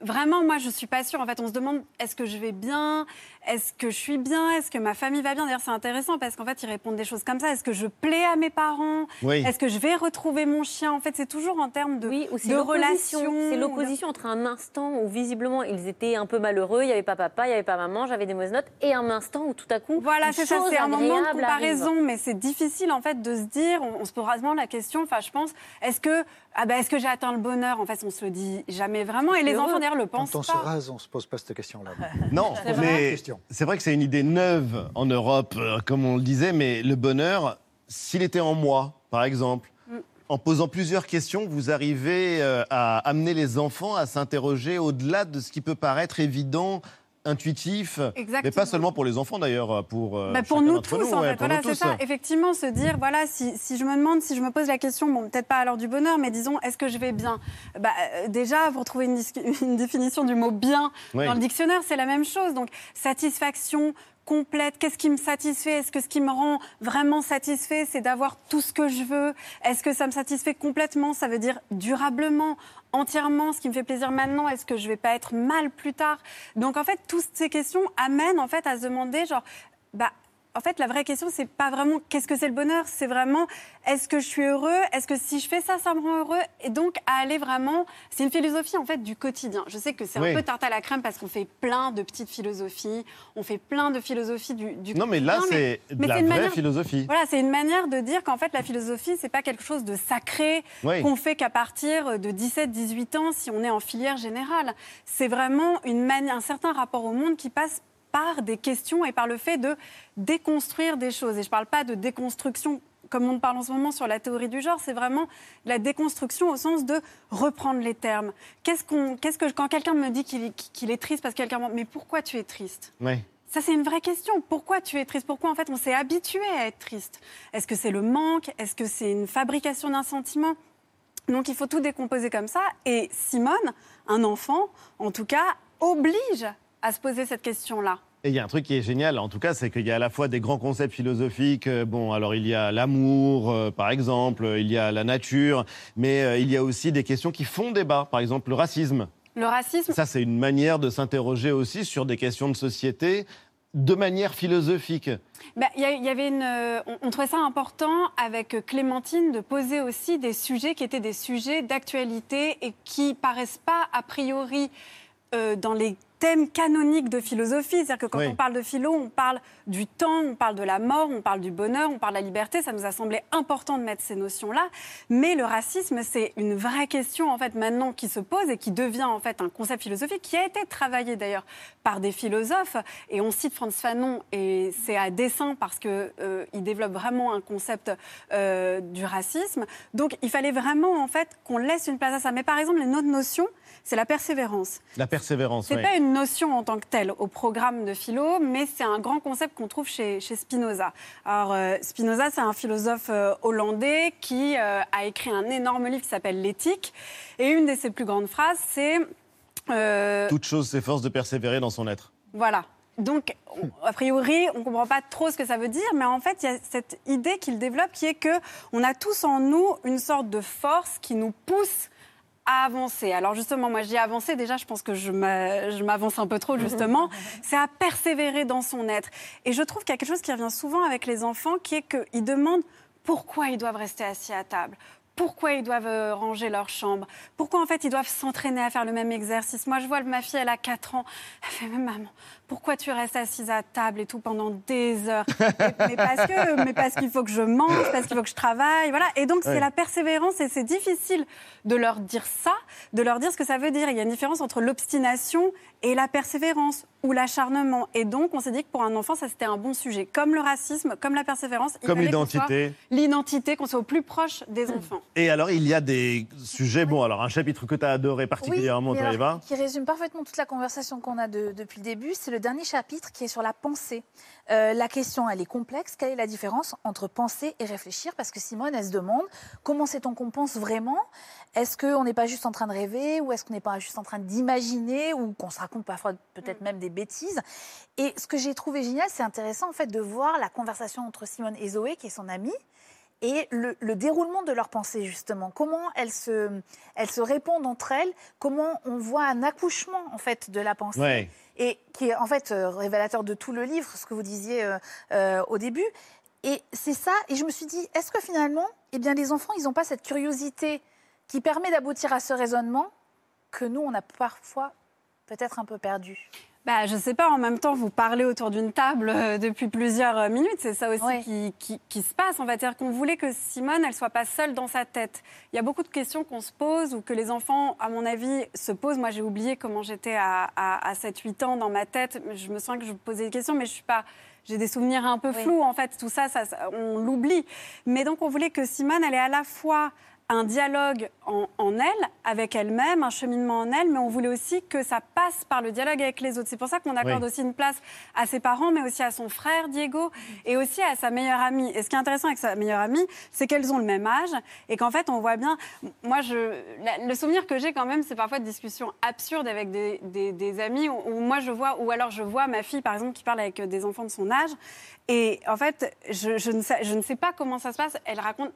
Vraiment, moi, je suis pas sûre. En fait, on se demande est-ce que je vais bien? Est-ce que je suis bien? Est-ce que ma famille va bien? D'ailleurs, c'est intéressant parce qu'en fait, ils répondent des choses comme ça. Est-ce que je plais à mes parents? Oui. Est-ce que je vais retrouver mon chien? En fait, c'est toujours en termes de, Oui, ou c'est de l'opposition. relations. C'est l'opposition entre un instant où visiblement ils étaient un peu malheureux, il n'y avait pas papa, il n'y avait pas maman, j'avais des mauvaises notes, et un instant où tout à coup. Voilà, c'est ça, c'est un moment de comparaison, arrive. mais c'est difficile en fait de se dire, on, on se pose vraiment la question, enfin je pense, est-ce que, ah ben, est-ce que j'ai atteint le bonheur? En fait, on se le dit jamais vraiment, et les enfants d'ailleurs le pensent Quand on se rase, on se pose pas cette question-là. Non, C'est vrai. mais c'est vrai que c'est une idée neuve en Europe, euh, comme on le disait, mais le bonheur, s'il était en moi, par exemple, Mm. en posant plusieurs questions, vous arrivez euh, à amener les enfants à s'interroger au-delà de ce qui peut paraître évident, intuitif, mais Exactement. pas seulement pour les enfants d'ailleurs, pour, euh, Bah, pour nous tous, en ouais, fait. Voilà, c'est ça. Effectivement, se dire, voilà, si, si je me demande, si je me pose la question, bon, peut-être pas à l'heure du bonheur, mais disons, est-ce que je vais bien? Bah, euh, Déjà, vous retrouvez une, définition du mot bien Oui. dans le dictionnaire, c'est la même chose. Donc, satisfaction complète, qu'est-ce qui me satisfait? Est-ce que ce qui me rend vraiment satisfait, c'est d'avoir tout ce que je veux? Est-ce que ça me satisfait complètement? Ça veut dire durablement, entièrement, ce qui me fait plaisir maintenant, est-ce que je vais pas être mal plus tard? Donc en fait, toutes ces questions amènent en fait à se demander genre bah en fait, la vraie question, c'est pas vraiment qu'est-ce que c'est le bonheur, c'est vraiment est-ce que je suis heureux, est-ce que si je fais ça, ça me rend heureux, et donc à aller vraiment, c'est une philosophie en fait du quotidien. Je sais que c'est Oui. un peu tarte à la crème parce qu'on fait plein de petites philosophies, on fait plein de philosophies du, du Non, mais là, c'est de la vraie manière- philosophie. Voilà, c'est une manière de dire qu'en fait la philosophie, c'est pas quelque chose de sacré Oui. qu'on fait qu'à partir de 17-18 ans si on est en filière générale. C'est vraiment une manière, un certain rapport au monde qui passe par des questions et par le fait de déconstruire des choses. Et je ne parle pas de déconstruction comme on parle en ce moment sur la théorie du genre, c'est vraiment la déconstruction au sens de reprendre les termes. Qu'est-ce qu'on, qu'est-ce que quand quelqu'un me dit qu'il est, triste parce que quelqu'un, mais pourquoi tu es triste? Ouais. ça, c'est une vraie question. Pourquoi tu es triste? Pourquoi, en fait, on s'est habitué à être triste? Est-ce que c'est le manque? Est-ce que c'est une fabrication d'un sentiment? Donc, il faut tout décomposer comme ça. Et Simone, un enfant, en tout cas, oblige à se poser cette question-là. Et il y a un truc qui est génial, en tout cas, c'est qu'il y a à la fois des grands concepts philosophiques. euh, Bon, alors il y a l'amour, euh, par exemple, il y a la nature, mais euh, il y a aussi des questions qui font débat. Par exemple, le racisme. Le racisme, Ça, c'est une manière de s'interroger aussi sur des questions de société de manière philosophique. Bah, Il y, avait une, euh, on, on trouvait ça important avec Clémentine de poser aussi des sujets qui étaient des sujets d'actualité et qui paraissent pas a priori dans les thèmes canoniques de philosophie. C'est-à-dire que quand Oui. on parle de philo, on parle du temps, on parle de la mort, on parle du bonheur, on parle de la liberté. Ça nous a semblé important de mettre ces notions-là. Mais le racisme, c'est une vraie question en fait maintenant qui se pose et qui devient en fait un concept philosophique qui a été travaillé d'ailleurs par des philosophes. Et on cite Franz Fanon et c'est à dessein parce que euh, il développe vraiment un concept euh, du racisme. Donc il fallait vraiment en fait qu'on laisse une place à ça. Mais par exemple, une autre notion, c'est la persévérance. La persévérance. C'est ouais. pas une notion en tant que telle au programme de philo, mais c'est un grand concept qu'on trouve chez, chez Spinoza. Alors, euh, Spinoza, c'est un philosophe euh, hollandais qui euh, a écrit un énorme livre qui s'appelle L'éthique. Et une de ses plus grandes phrases, c'est. Toute chose s'efforce de persévérer dans son être. voilà. Donc, on- a priori, on ne comprend pas trop ce que ça veut dire, mais en fait, il y a cette idée qu'il développe qui est que on a tous en nous une sorte de force qui nous pousse avancer. Alors justement, moi je dis avancer, déjà je pense que je m'a- je m'avance un peu trop justement, c'est à persévérer dans son être. Et je trouve qu'il y a quelque chose qui revient souvent avec les enfants, qui est qu'ils demandent pourquoi ils doivent rester assis à table. pourquoi ils doivent euh, ranger leur chambre, pourquoi en fait ils doivent s'entraîner à faire le même exercice? Moi, je vois ma fille, elle a 4 ans, elle fait mais maman, pourquoi tu restes assise à table et tout pendant des heures mais, mais parce que, mais parce qu'il faut que je mange, parce qu'il faut que je travaille, voilà. Et donc Ouais. c'est la persévérance et c'est difficile de leur dire ça, de leur dire ce que ça veut dire. Il y a une différence entre l'obstination et la persévérance ou l'acharnement. Et donc on s'est dit que pour un enfant, ça c'était un bon sujet, comme le racisme, comme la persévérance, Comme l'identité. l'identité, qu'on soit au plus proche des enfants. Et alors, il y a des sujets. Bon, alors, un chapitre que tu as adoré particulièrement, Oui, alors, Eva. qui résume parfaitement toute la conversation qu'on a de- depuis le début, c'est le dernier chapitre qui est sur la pensée. Euh, la question, elle est complexe. Quelle est la différence entre penser et réfléchir? Parce que Simone, elle se demande comment c'est-on qu'on pense vraiment? Est-ce qu'on n'est pas juste en train de rêver ou est-ce qu'on n'est pas juste en train d'imaginer ou qu'on se raconte parfois peut-être même des bêtises? Et ce que j'ai trouvé génial, c'est intéressant en fait de voir la conversation entre Simone et Zoé, qui est son amie, et le, le déroulement de leurs pensées, justement. Comment elles se, elles se répondent entre elles, comment on voit un accouchement, en fait, de la pensée? Ouais. Et qui est, en fait, euh, révélateur de tout le livre, ce que vous disiez euh, euh, au début. Et c'est ça, et je me suis dit, est-ce que finalement, eh bien, les enfants, ils n'ont pas cette curiosité qui permet d'aboutir à ce raisonnement que nous, on a parfois peut-être un peu perdu? Bah, je sais pas, en même temps, vous parlez autour d'une table euh, depuis plusieurs euh, minutes. C'est ça aussi qui, qui- qui se passe. On va dire qu'on voulait que Simone, elle soit pas seule dans sa tête. Il y a beaucoup de questions qu'on se pose ou que les enfants, à mon avis, se posent. Moi, j'ai oublié comment j'étais à, à, à 7-8 ans dans ma tête. Je me sens que je posais des questions, mais je suis pas. J'ai des souvenirs un peu flous, en fait. Tout ça, ça, on l'oublie. Mais donc, on voulait que Simone, elle ait à la fois un dialogue en, en elle, avec elle-même, un cheminement en elle, mais on voulait aussi que ça passe par le dialogue avec les autres. C'est pour ça qu'on accorde Oui. aussi une place à ses parents, mais aussi à son frère Diego, et aussi à sa meilleure amie. Et ce qui est intéressant avec sa meilleure amie, c'est qu'elles ont le même âge, et qu'en fait, on voit bien. Moi, je, la- le souvenir que j'ai quand même, c'est parfois de discussions absurdes avec des, des- des amis, où, où moi je vois, ou alors je vois ma fille, par exemple, qui parle avec des enfants de son âge, et en fait, je, je ne sais, je ne sais pas comment ça se passe. Elle raconte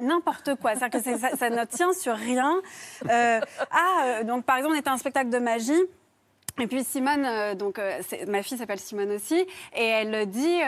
n'importe quoi. C'est-à-dire que c'est- ça, ne tient sur rien. Euh, ah, euh, donc par exemple, on était à un spectacle de magie. Et puis Simone, euh, donc ma fille s'appelle Simone aussi, et elle dit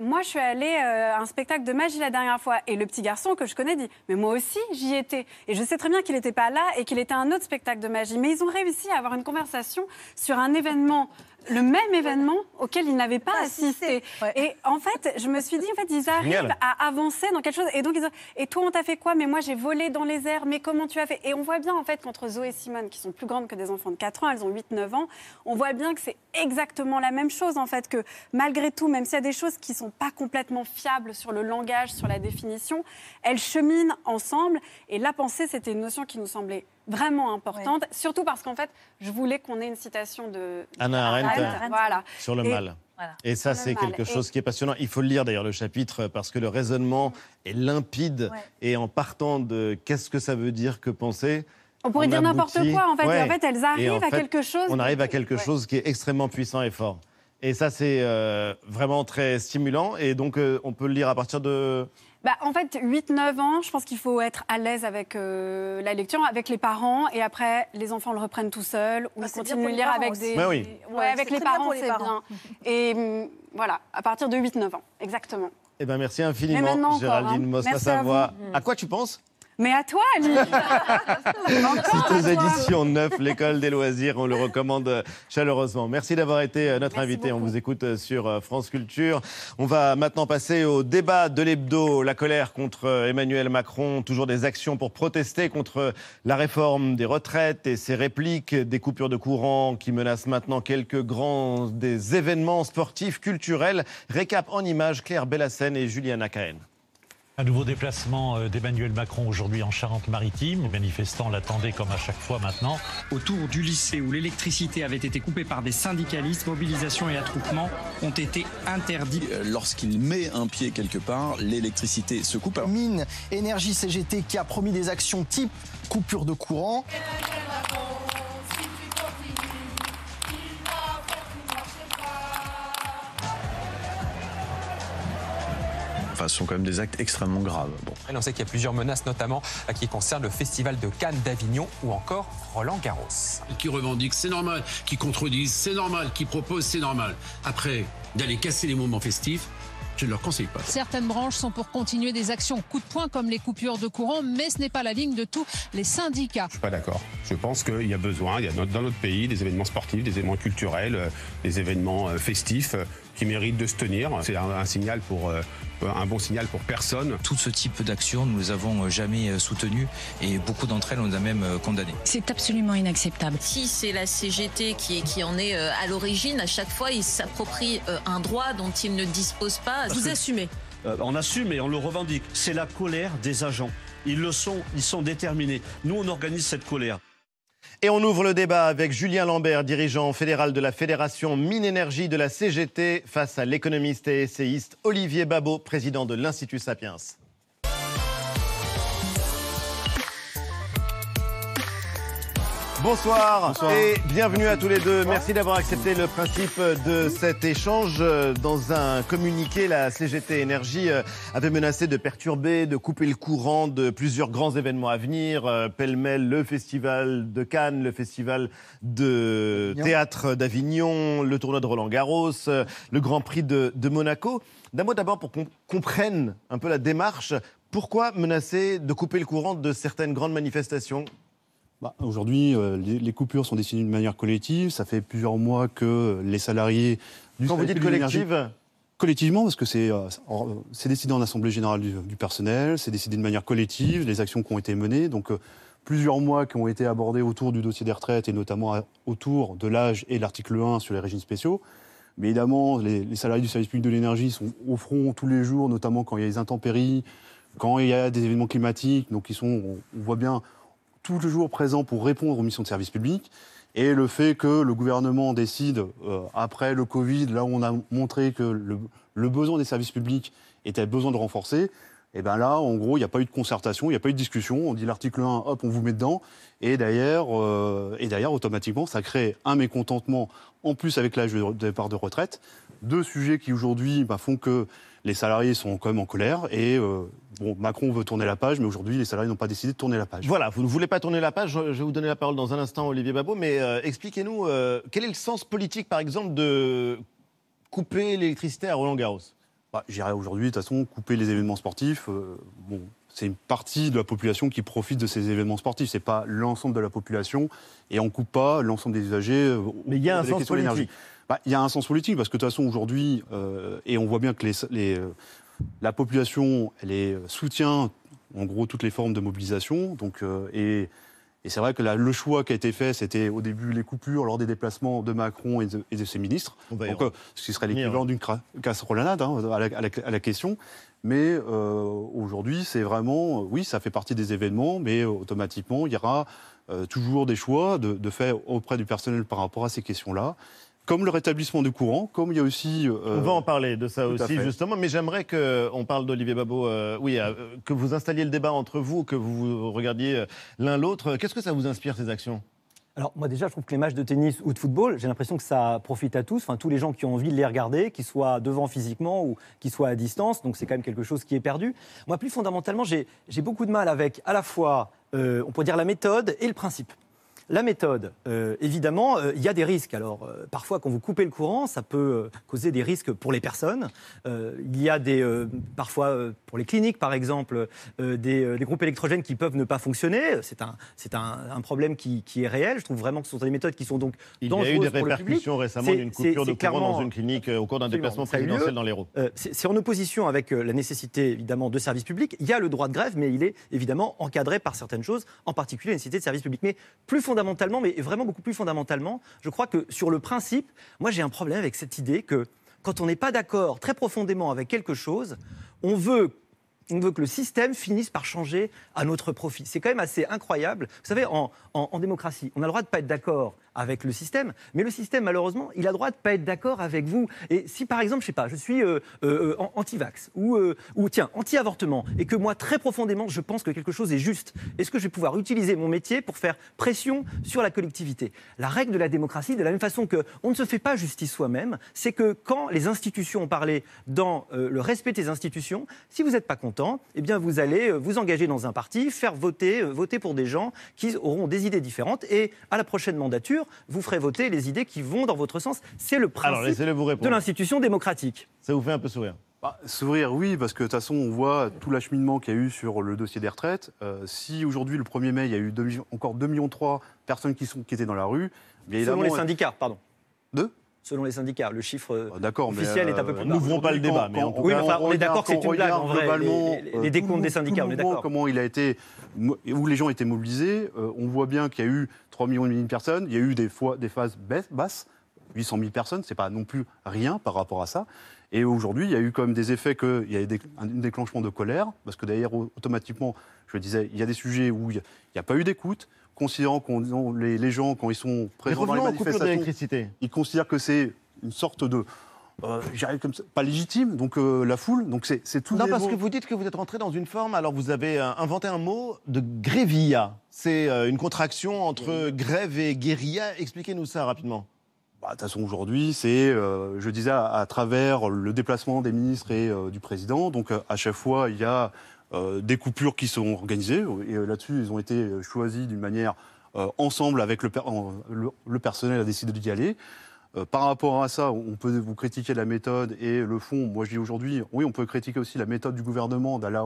moi je suis allée à un spectacle de magie la dernière fois, et le petit garçon que je connais dit mais moi aussi j'y étais, et je sais très bien qu'il n'était pas là et qu'il était à un autre spectacle de magie, mais ils ont réussi à avoir une conversation sur un événement. Le même événement auquel ils n'avaient pas assisté. Et en fait, je me suis dit, en fait, ils arrivent Génial. à avancer dans quelque chose. Et donc, ils ont- et toi, on t'a fait quoi? Mais moi, j'ai volé dans les airs. Mais comment tu as fait? Et on voit bien, en fait, qu'entre Zoé et Simone, qui sont plus grandes que des enfants de 4 ans, elles ont 8-9 ans, on voit bien que c'est exactement la même chose, en fait, que malgré tout, même s'il y a des choses qui sont pas complètement fiables sur le langage, sur la définition, elles cheminent ensemble. Et la pensée, c'était une notion qui nous semblait vraiment importante, surtout parce qu'en fait, je voulais qu'on ait une citation de Anna Arendt, Voilà. sur le Et- mal. voilà. Et ça, c'est quelque Et- chose qui est passionnant. Il faut le lire d'ailleurs, le chapitre, parce que le raisonnement est limpide. Et en partant de qu'est-ce que ça veut dire que penser? On pourrait dire n'importe aboutit- quoi, en fait. Et en fait, elles arrivent en à quelque chose On arrive à quelque Ouais. chose qui est extrêmement puissant et fort. Et ça, c'est euh, vraiment très stimulant. Et donc, euh, on peut le lire à partir de. Bah, en fait, 8-9 ans, je pense qu'il faut être à l'aise avec euh, la lecture, avec les parents, et après, les enfants le reprennent tout seuls, ou Ah, ils continuent de lire parents avec aussi. des... Ouais, oui. Ouais, Ouais, avec les parents, c'est parents. bien. Et hum, voilà, à partir de 8-9 ans, exactement. Eh ben, merci infiniment, Mais encore, Géraldine hein. Mosca Merci à. À quoi tu penses? Mais à toi, Ali C'est aux éditions 9, l'école des loisirs. On le recommande chaleureusement. Merci d'avoir été euh, notre invité. On vous écoute euh, sur euh, France Culture. On va maintenant passer au débat de l'hebdo. La colère contre Emmanuel Macron. Toujours des actions pour protester contre la réforme des retraites et ses répliques des coupures de courant qui menacent maintenant quelques grands des événements sportifs, culturels. Récap en images, Claire Bellassène et Juliana Cahen. Un nouveau déplacement euh, d'Emmanuel Macron aujourd'hui en Charente-Maritime. Les manifestants l'attendaient comme à chaque fois maintenant. Autour du lycée où l'électricité avait été coupée par des syndicalistes, mobilisation et attroupement ont été interdits. Euh, Lorsqu'il met un pied quelque part, l'électricité se coupe. Alors, Mine Énergie CGT qui a promis des actions type coupure de courant. Enfin, ce sont quand même des actes extrêmement graves. Bon. Et on sait qu'il y a plusieurs menaces, notamment euh, qui concernent le festival de Cannes d'Avignon ou encore Roland Garros. qui revendiquent, c'est normal, qui contredisent, c'est normal, qui proposent, c'est normal. Après, d'aller casser les moments festifs, je ne leur conseille pas. Certaines branches sont pour continuer des actions coup de poing comme les coupures de courant, mais ce n'est pas la ligne de tous les syndicats. Je suis pas d'accord. Je pense qu'il y a besoin, il y a dans notre pays des événements sportifs, des événements culturels, euh, des événements euh, festifs qui méritent de se tenir. C'est un, un signal pour euh, un bon signal pour personne. Tout ce type d'actions, nous ne les avons jamais euh, soutenues et beaucoup d'entre elles, on les a même euh, condamnées. C'est absolument inacceptable. Si c'est la CGT qui, qui en est euh, à l'origine, à chaque fois, ils s'approprient euh, un droit dont ils ne disposent pas. Parce Vous assumez Euh, on assume et on le revendique. C'est la colère des agents. Ils le sont, ils sont déterminés. Nous, on organise cette colère. Et on ouvre le débat avec Julien Lambert, dirigeant fédéral de la Fédération Mine Énergie de la CGT, face à l'économiste et essayiste Olivier Babot, président de l'Institut Sapiens. Bonsoir, Bonsoir. et bienvenue à tous les deux. Merci d'avoir accepté le principe de cet échange. Dans un communiqué, la CGT Énergie euh, avait menacé de perturber, de couper le courant de plusieurs grands événements à venir. Euh, Pêle-mêle, le festival de Cannes, le festival de théâtre d'Avignon, le tournoi de Roland Garros, euh, le Grand Prix de, de Monaco. D'un mot d'abord pour qu'on comprenne un peu la démarche. Pourquoi menacer de couper le courant de certaines grandes manifestations? Bah, Aujourd'hui, euh, les, les coupures sont décidées d'une manière collective. Ça fait plusieurs mois que les salariés du Quand vous service dites public de l'énergie- collective Collectivement, parce que c'est euh, c'est décidé en Assemblée générale du, du personnel, c'est décidé de manière collective, les actions qui ont été menées. Donc, euh, plusieurs mois qui ont été abordés autour du dossier des retraites et notamment autour de l'âge et de l'article 1 sur les régimes spéciaux. Mais évidemment, les, les salariés du service public de l'énergie sont au front tous les jours, notamment quand il y a des intempéries, quand il y a des événements climatiques. Donc, ils sont, on, on voit bien, tous les jours présents pour répondre aux missions de service public. Et le fait que le gouvernement décide, euh, après le Covid, là où on a montré que le, besoin des services publics était besoin de renforcer, et bien là, en gros, il n'y a pas eu de concertation, il n'y a pas eu de discussion. On dit l'article 1, hop, on vous met dedans. Et d'ailleurs, euh, et d'ailleurs, automatiquement, ça crée un mécontentement, en plus avec l'âge de départ de retraite. Deux sujets qui aujourd'hui bah, font que les salariés sont quand même en colère. Et euh, bon, Macron veut tourner la page, mais aujourd'hui, les salariés n'ont pas décidé de tourner la page. Voilà, vous ne voulez pas tourner la page. Je vais vous donner la parole dans un instant, Olivier Babot. Mais euh, expliquez-nous, euh, quel est le sens politique, par exemple, de couper l'électricité à Roland Garros? Bah, J'irais aujourd'hui, de toute façon, couper les événements sportifs. bon, c'est une partie de la population qui profite de ces événements sportifs. C'est pas l'ensemble de la population, et on coupe pas l'ensemble des usagers. Mais il y a un sens politique. Bah, il y a un sens politique parce que de toute façon aujourd'hui, euh, et on voit bien que les, les, euh, la population, elle euh, soutient en gros toutes les formes de mobilisation. Donc, euh, et et c'est vrai que là, le choix qui a été fait, c'était au début les coupures lors des déplacements de Macron et de, et de ses ministres. Donc, euh, ce qui serait l'équivalent d'une cra- casserolade hein, à, la, à la- à la question. Mais aujourd'hui, c'est vraiment, oui, ça fait partie des événements, mais automatiquement, il y aura toujours des choix de, de fait auprès du personnel par rapport à ces questions-là. Comme le rétablissement du courant, comme il y a aussi. euh, On va en parler de ça tout aussi, justement. Mais j'aimerais qu'on parle d'Olivier Babot. euh, oui, euh, que vous installiez le débat entre vous, que vous regardiez l'un l'autre. Qu'est-ce que ça vous inspire, ces actions? Alors moi déjà, je trouve que les matchs de tennis ou de football, j'ai l'impression que ça profite à tous, enfin tous les gens qui ont envie de les regarder, qu'ils soient devant physiquement ou qu'ils soient à distance, donc c'est quand même quelque chose qui est perdu. Moi, plus fondamentalement, j'ai j'ai beaucoup de mal avec à la fois, euh, on pourrait dire la méthode et le principe. La méthode, euh, évidemment, euh, il y a des risques. Alors, euh, parfois, quand vous coupez le courant, ça peut causer des risques pour les personnes. Il y a des, parfois, pour les cliniques, par exemple, des, des groupes électrogènes qui peuvent ne pas fonctionner. C'est un, c'est un, un problème qui, qui est réel. Je trouve vraiment que ce sont des méthodes qui sont donc Il y a dangereuses eu des répercussions récemment d'une coupure de courant dans une clinique au cours d'un déplacement présidentiel dans l'Hérault. C'est en opposition avec la nécessité évidemment de services publics. Il y a le droit de grève, mais il est évidemment encadré par certaines choses, en particulier la nécessité de services publics. Mais plus fondamentalement, mais vraiment beaucoup plus fondamentalement, je crois que sur le principe, moi j'ai un problème avec cette idée que quand on n'est pas d'accord très profondément avec quelque chose, on veut on veut que le système finisse par changer à notre profit. C'est quand même assez incroyable. Vous savez, en, démocratie, on a le droit de ne pas être d'accord avec le système, mais le système, malheureusement, il a le droit de ne pas être d'accord avec vous. Et si, par exemple, je sais pas, je suis euh, euh, euh, anti-vax ou, tiens, anti-avortement, et que moi, très profondément, je pense que quelque chose est juste, est-ce que je vais pouvoir utiliser mon métier pour faire pression sur la collectivité? La règle de la démocratie, de la même façon que on ne se fait pas justice soi-même, c'est que quand les institutions ont parlé dans le respect des institutions, si vous n'êtes pas content, eh bien vous allez euh, vous engager dans un parti, faire voter, euh, voter pour des gens qui auront des idées différentes, et à la prochaine mandature, vous ferez voter les idées qui vont dans votre sens. C'est le Alors, principe vous de l'institution démocratique. Ça vous fait un peu sourire Bah, S'ouvrir, oui, parce que de toute façon, on voit tout l'acheminement qu'il y a eu sur le dossier des retraites. Euh, si aujourd'hui, le 1er mai, il y a eu 2 millions- encore 2,3 millions de personnes qui, sont, qui étaient dans la rue, bien Selon les syndicats, pardon. Deux? Selon les syndicats, le chiffre mais, officiel est un peu euh, bas. n'ouvrons pas le débat, mais tout Oui, enfin, on est d'accord que c'est une blague on en vrai. Les, les- euh, les décomptes le- des syndicats, on est d'accord. Comment il a été, où les gens étaient mobilisés. euh, on voit bien qu'il y a eu 3 millions de personnes. Il y a eu des fois des phases basses, 800 000 personnes. C'est pas non plus rien par rapport à ça. Et aujourd'hui, il y a eu quand même des effets qu'il y a eu des- un déclenchement de colère, parce que d'ailleurs, automatiquement, je le disais, il y a des sujets où il n'y a, pas eu d'écoute, considérant qu'on les, les gens, quand ils sont présents dans les manifestations, d'électricité. ils considèrent que c'est une sorte de... euh, j'arrive comme ça, pas légitime, donc euh, la foule, donc c'est c'est tout Non, parce mots- que vous dites que vous êtes rentré dans une forme, alors vous avez euh, inventé un mot de grévilla. C'est une contraction entre grève et guérilla. Expliquez-nous ça rapidement. Bah, De toute façon, aujourd'hui, c'est, je disais, à, à travers le déplacement des ministres et du président. Donc, à chaque fois, il y a des coupures qui sont organisées. Et euh, là-dessus, ils ont été euh, choisis d'une manière euh, ensemble avec le, personnel a décidé d'y aller. Euh, par rapport à ça, on peut vous critiquer la méthode et le fond. Moi, je dis aujourd'hui, oui, on peut critiquer aussi la méthode du gouvernement d'aller-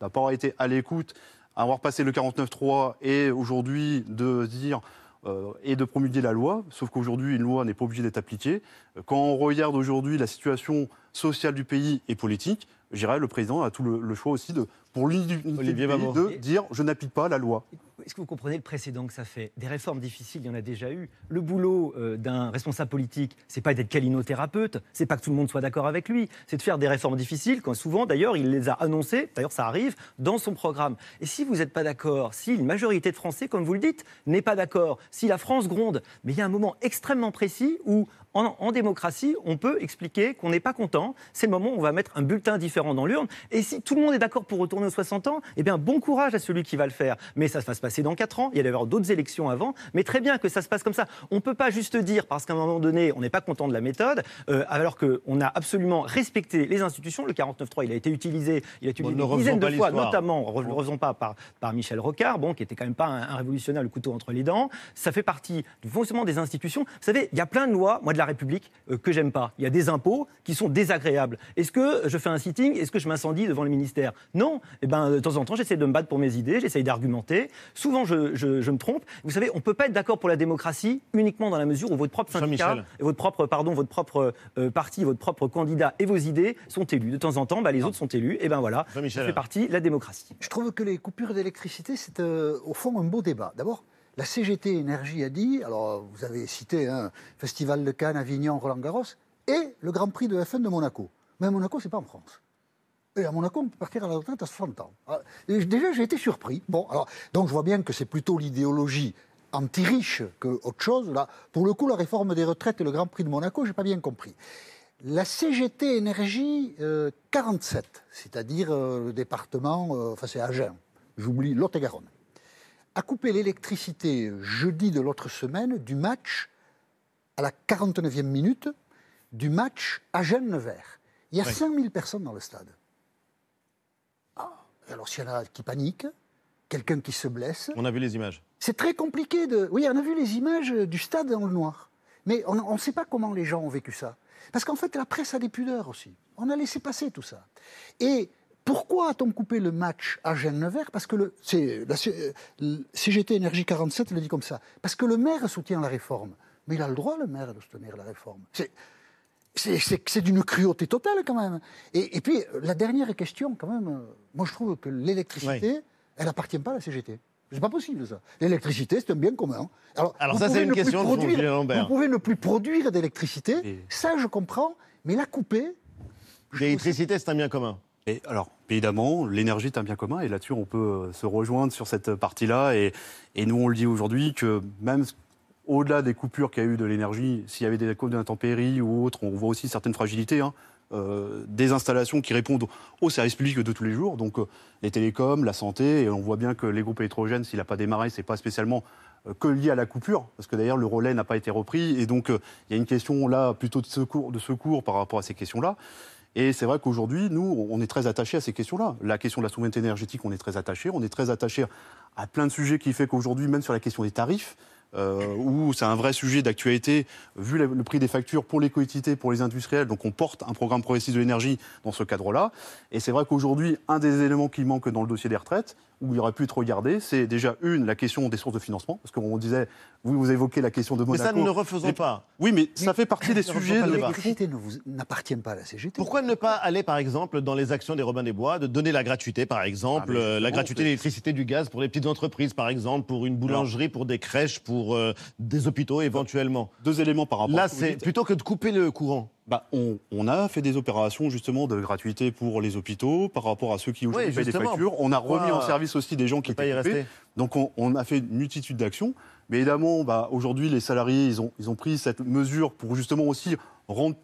n'a pas avoir été à l'écoute, avoir passé le 49.3 et aujourd'hui de dire euh, et de promulguer la loi, sauf qu'aujourd'hui, une loi n'est pas obligée d'être appliquée. Euh, Quand on regarde aujourd'hui la situation sociale du pays et politique, je dirais le président a tout le, le choix aussi de, pour l'unité de dire je n'applique pas la loi. Est-ce que vous comprenez le précédent que ça fait? Des réformes difficiles, il y en a déjà eu. Le boulot euh, d'un responsable politique, c'est pas d'être câlinothérapeute, c'est pas que tout le monde soit d'accord avec lui, c'est de faire des réformes difficiles, quand souvent d'ailleurs il les a annoncées, d'ailleurs ça arrive, dans son programme. Et si vous n'êtes pas d'accord, si une majorité de Français, comme vous le dites, n'est pas d'accord, si la France gronde, mais il y a un moment extrêmement précis où en, démocratie, on peut expliquer qu'on n'est pas content. C'est le moment où on va mettre un bulletin différent dans l'urne. Et si tout le monde est d'accord pour retourner aux 60 ans, eh bien, bon courage à celui qui va le faire. Mais ça se passer dans 4 ans. Il y a d'autres élections avant. Mais très bien que ça se passe comme ça. On ne peut pas juste dire, parce qu'à un moment donné, on n'est pas content de la méthode, euh, alors qu'on a absolument respecté les institutions. Le 49.3, il a été utilisé, il a été Bon, utilisé ne une dizaine de fois, notamment, ne refaisons pas par, par Michel Rocard, bon, qui était quand même pas un, un révolutionnaire, le couteau entre les dents. Ça fait partie du fonctionnement des institutions. Vous savez, il y a plein de lois, moi, de la République, euh, que j'aime pas. Il y a des impôts qui sont désagréables. Est-ce que je fais un sitting? Est-ce que je m'incendie devant le ministère? Non. Eh ben, de temps en temps, j'essaie de me battre pour mes idées, j'essaie d'argumenter. Souvent, je, je- je me trompe. Vous savez, on peut pas être d'accord pour la démocratie uniquement dans la mesure où votre propre syndicat, et votre propre, pardon, votre propre euh, parti, votre propre candidat et vos idées sont élus. De temps en temps, bah, les autres sont élus. Et ben voilà, ça fait partie de la démocratie. Je trouve que les coupures d'électricité, c'est euh, au fond un beau débat. D'abord, la CGT Énergie a dit, alors vous avez cité un Festival de Cannes, Avignon, Roland Garros, et le Grand Prix de F1 de Monaco. Mais Monaco, c'est pas en France. Et à Monaco, on peut partir à la retraite à 60 ans. Ah, et déjà, j'ai été surpris. Bon, alors, donc je vois bien que c'est plutôt l'idéologie anti-riche que autre chose. Là, pour le coup, la réforme des retraites et le Grand Prix de Monaco, j'ai pas bien compris. La CGT Énergie euh, 47, c'est-à-dire euh, le département, euh, enfin c'est Agen, j'oublie Lot-et-Garonne, a coupé l'électricité jeudi de l'autre semaine du match à la 49e minute du match Agen-Nevers. Il y a Oui. 5000 personnes dans le stade. Alors s'il y en a qui paniquent, quelqu'un qui se blesse, On a vu les images. c'est très compliqué de. Oui, on a vu les images du stade dans le noir. Mais on ne sait pas comment les gens ont vécu ça. Parce qu'en fait, la presse a des pudeurs aussi. On a laissé passer tout ça. Et pourquoi a-t-on coupé le match à Nevers? Parce que le, la CGT Énergie 47 le dit comme ça. Parce que le maire soutient la réforme. Mais il a le droit, le maire, de soutenir la réforme. C'est, c'est, c'est- c'est d'une cruauté totale, quand même. Et, et puis, la dernière question, quand même, euh, moi, je trouve que l'électricité, elle n'appartient pas à la CGT. C'est pas possible, ça. L'électricité, c'est un bien commun. Alors, ça, c'est une question de produire- Julien Lambert. Vous pouvez ne plus produire d'électricité, ça, je comprends, mais la couper, L'électricité, c'est un bien commun. Et alors, évidemment, l'énergie est un bien commun, et là-dessus, on peut euh, se rejoindre sur cette partie-là. Et, et nous, on le dit aujourd'hui que même au-delà des coupures qu'il y a eu de l'énergie, s'il y avait des causes d'intempéries ou autres, on voit aussi certaines fragilités. hein. Euh, des installations qui répondent aux services publics de tous les jours, donc euh, les télécoms, la santé, et on voit bien que les groupes électrogènes, s'il n'a pas démarré, c'est pas spécialement euh, que lié à la coupure, parce que d'ailleurs le relais n'a pas été repris, et donc il y a une question là plutôt de secours, de secours par rapport à ces questions-là. Et c'est vrai qu'aujourd'hui, nous, on est très attachés à ces questions-là. La question de la souveraineté énergétique, on est très attachés. On est très attachés à plein de sujets qui fait qu'aujourd'hui, même sur la question des tarifs, euh, où c'est un vrai sujet d'actualité, vu le, prix des factures pour les collectivités, pour les industriels. Donc on porte un programme progressiste de l'énergie dans ce cadre-là. Et c'est vrai qu'aujourd'hui, un des éléments qui manque dans le dossier des retraites, où il aurait pu être regardé, c'est déjà une, la question des sources de financement. Parce qu'on disait, vous, vous évoquez la question de Mais Monaco. ça, nous ne refaisons Mais- pas. Oui, mais ça fait partie des sujets de débat. L'électricité ne vous- n'appartient pas à la CGT. Pourquoi ne pas aller, par exemple, dans les actions des Robins des Bois, de donner la gratuité, par exemple, Ah, mais euh, la gratuité c'est- d'électricité, du gaz pour les petites entreprises, par exemple, pour une boulangerie, pour des crèches, pour euh, des hôpitaux éventuellement? Deux éléments par rapport Là, c'est plutôt que de couper le courant. Bah, on, on a fait des opérations justement de gratuité pour les hôpitaux par rapport à ceux qui aujourd'hui Oui, payent des factures. On a remis en service aussi des gens qui pas y étaient coupés. Donc on, on a fait une multitude d'actions. Mais évidemment, bah, aujourd'hui, les salariés, ils ont, ils ont pris cette mesure pour justement aussi rendre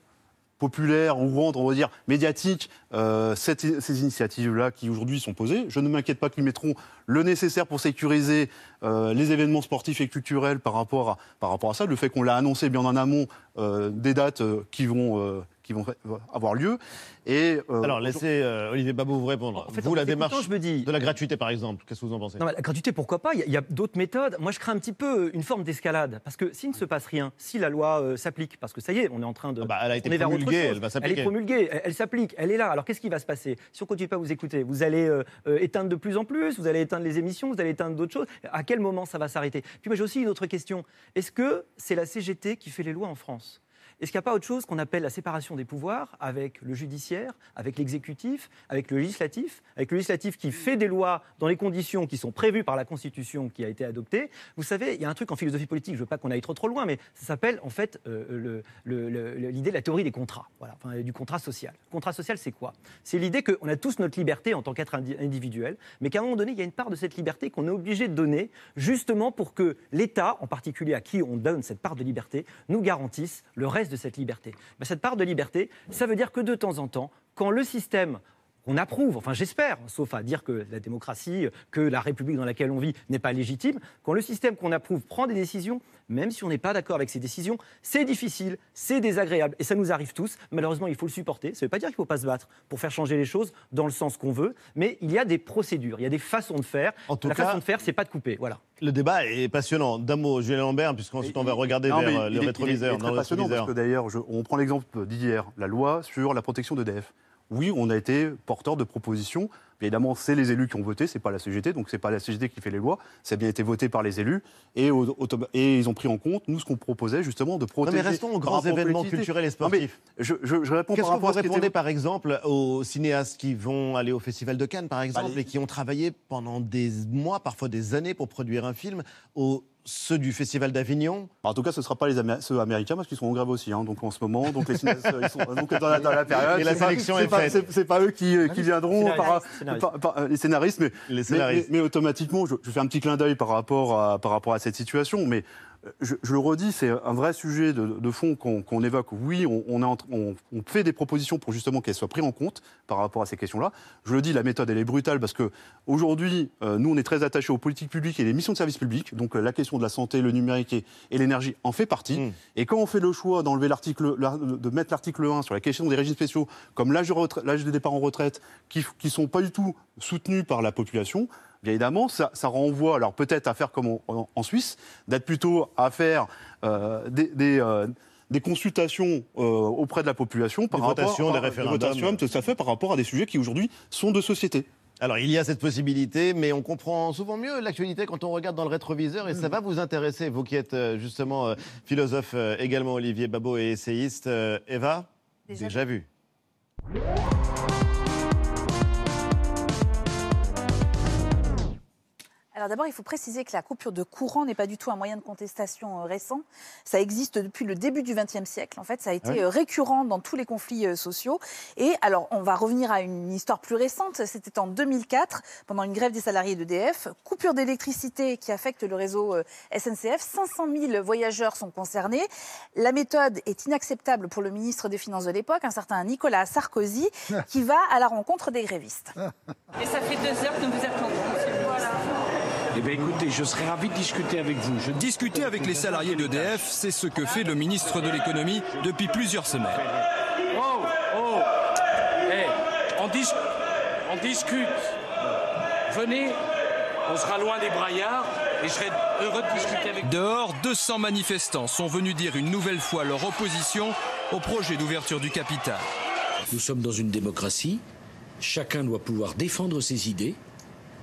populaire ou rendre, on va dire, médiatique euh, ces initiatives-là qui aujourd'hui sont posées. Je ne m'inquiète pas qu'ils mettront le nécessaire pour sécuriser euh, les événements sportifs et culturels par rapport à, par ça. Le fait qu'on l'a annoncé bien en amont euh, des dates qui vont, qui vont avoir lieu. Et, euh, Alors, laissez euh, Olivier Babot vous répondre. En fait, vous, en la démarche je me dis- de la gratuité, par exemple, qu'est-ce que vous en pensez? Non, mais la gratuité, pourquoi pas? Il y a, d'autres méthodes. Moi, je crains un petit peu une forme d'escalade. Parce que s'il ne se passe rien, si la loi euh, s'applique, parce que ça y est, on est en train de. Ah bah, elle a été promulguée, elle va Elle s'appliquer. est promulguée, elle, elle s'applique, elle est là. Alors qu'est-ce qui va se passer? Si on ne continue pas à vous écouter, vous allez euh, euh, éteindre de plus en plus, vous allez éteindre les émissions, vous allez éteindre d'autres choses. À quel moment ça va s'arrêter? Puis moi, j'ai aussi une autre question. Est-ce que c'est la CGT qui fait les lois en France? Est-ce qu'il n'y a pas autre chose qu'on appelle la séparation des pouvoirs avec le judiciaire, avec l'exécutif, avec le législatif, avec le législatif qui fait des lois dans les conditions qui sont prévues par la Constitution qui a été adoptée? Vous savez, il y a un truc en philosophie politique, je ne veux pas qu'on aille trop trop loin, mais ça s'appelle en fait euh, l'idée de la théorie des contrats, voilà, du contrat social. Le contrat social, c'est quoi? C'est l'idée qu'on a tous notre liberté en tant qu'être indi- individuel, mais qu'à un moment donné, il y a une part de cette liberté qu'on est obligé de donner, justement pour que l'État, en particulier à qui on donne cette part de liberté, nous garantisse le reste de cette liberté. Cette part de liberté, ça veut dire que de temps en temps, quand le système qu'on approuve, enfin j'espère, sauf à dire que la démocratie, que la République dans laquelle on vit n'est pas légitime, quand le système qu'on approuve prend des décisions, même si on n'est pas d'accord avec ces décisions, c'est difficile, c'est désagréable, et ça nous arrive tous. Malheureusement, il faut le supporter. Ça ne veut pas dire qu'il ne faut pas se battre pour faire changer les choses dans le sens qu'on veut, mais il y a des procédures, il y a des façons de faire. En tout la cas- façon de faire, c'est pas de couper. Voilà. Le débat est passionnant. D'un mot, Julien Lambert, puisqu'ensuite on va regarder Non, vers mais euh, il le est- il est- rétroviseur. Il est dans très le passionnant parce que d'ailleurs, on prend l'exemple d'hier, la loi sur la protection d'EDF. Oui, on a été porteur de propositions. Évidemment, c'est les élus qui ont voté, c'est pas la CGT, donc c'est pas la CGT qui fait les lois. Ça a bien été voté par les élus et, au- autom- et ils ont pris en compte nous ce qu'on proposait justement de protéger. mais restons aux grands événements culturels et Non, mais sportifs. je, je- je réponds Qu'est-ce par que vous rapport à ce qui répondez était- par exemple aux cinéastes qui vont aller au Festival de Cannes par exemple et qui ont travaillé pendant des mois, parfois des années pour produire un film, aux ceux du Festival d'Avignon En tout cas, ce ne sera pas les ceux américains parce qu'ils sont en grève aussi. hein, donc en ce moment, donc les cinéastes, ils sont donc dans la, dans la période. Et la c'est pas- sélection c'est est pas- faite. C'est c'est pas eux qui, qui viendront Scénaristes, par, scénaristes. par- par- euh, les scénaristes, mais, Les mais- scénaristes. mais- mais automatiquement, je, je fais un petit clin d'œil par rapport à par rapport à cette situation, mais. Je, je le redis, c'est un vrai sujet de, de fond qu'on évoque. Oui, on, fait des propositions pour justement qu'elles soient prises en compte par rapport à ces questions-là. Je le dis, la méthode, elle est brutale parce que aujourd'hui, euh, nous, on est très attachés aux politiques publiques et les missions de service public. Donc, euh, la question de la santé, le numérique et, et l'énergie en fait partie. Mm. Et quand on fait le choix d'enlever l'article, l'ar- de mettre l'article 1 sur la question des régimes spéciaux, comme l'âge de, retra- l'âge de départ en retraite, qui ne sont pas du tout soutenus par la population, bien évidemment, ça, ça renvoie, alors peut-être à faire comme en, en- en Suisse, d'être plutôt à faire euh, des, des, euh, des consultations euh, auprès de la population par Des rapport votations, des à- référendums. votations, tout à fait, par rapport à des sujets qui aujourd'hui sont de société. Alors, il y a cette possibilité, mais on comprend souvent mieux l'actualité quand on regarde dans le rétroviseur, et ça va vous intéresser, vous qui êtes justement philosophe également, Olivier Babot, et essayiste. Eva Déjà vu. Alors d'abord, il faut préciser que la coupure de courant n'est pas du tout un moyen de contestation euh, récent. Ça existe depuis le début du XXe siècle. En fait, ça a été oui. euh, récurrent dans tous les conflits euh, sociaux. Et alors, on va revenir à une histoire plus récente. C'était en 2004, pendant une grève des salariés d'EDF. Coupure d'électricité qui affecte le réseau SNCF. 500 000 voyageurs sont concernés. La méthode est inacceptable pour le ministre des Finances de l'époque, un certain Nicolas Sarkozy, qui va à la rencontre des grévistes. Et ça fait deux heures que vous attendons. Voilà. Eh bien écoutez, je serais ravi de discuter avec vous. Je... Discuter avec les salariés d'EDF, c'est ce que fait le ministre de l'économie depuis plusieurs semaines. Oh, oh Eh, on, dis- on discute. Venez, on sera loin des braillards. Et je serais heureux de discuter avec Dehors, 200 manifestants sont venus dire une nouvelle fois leur opposition au projet d'ouverture du capital. Nous sommes dans une démocratie. Chacun doit pouvoir défendre ses idées,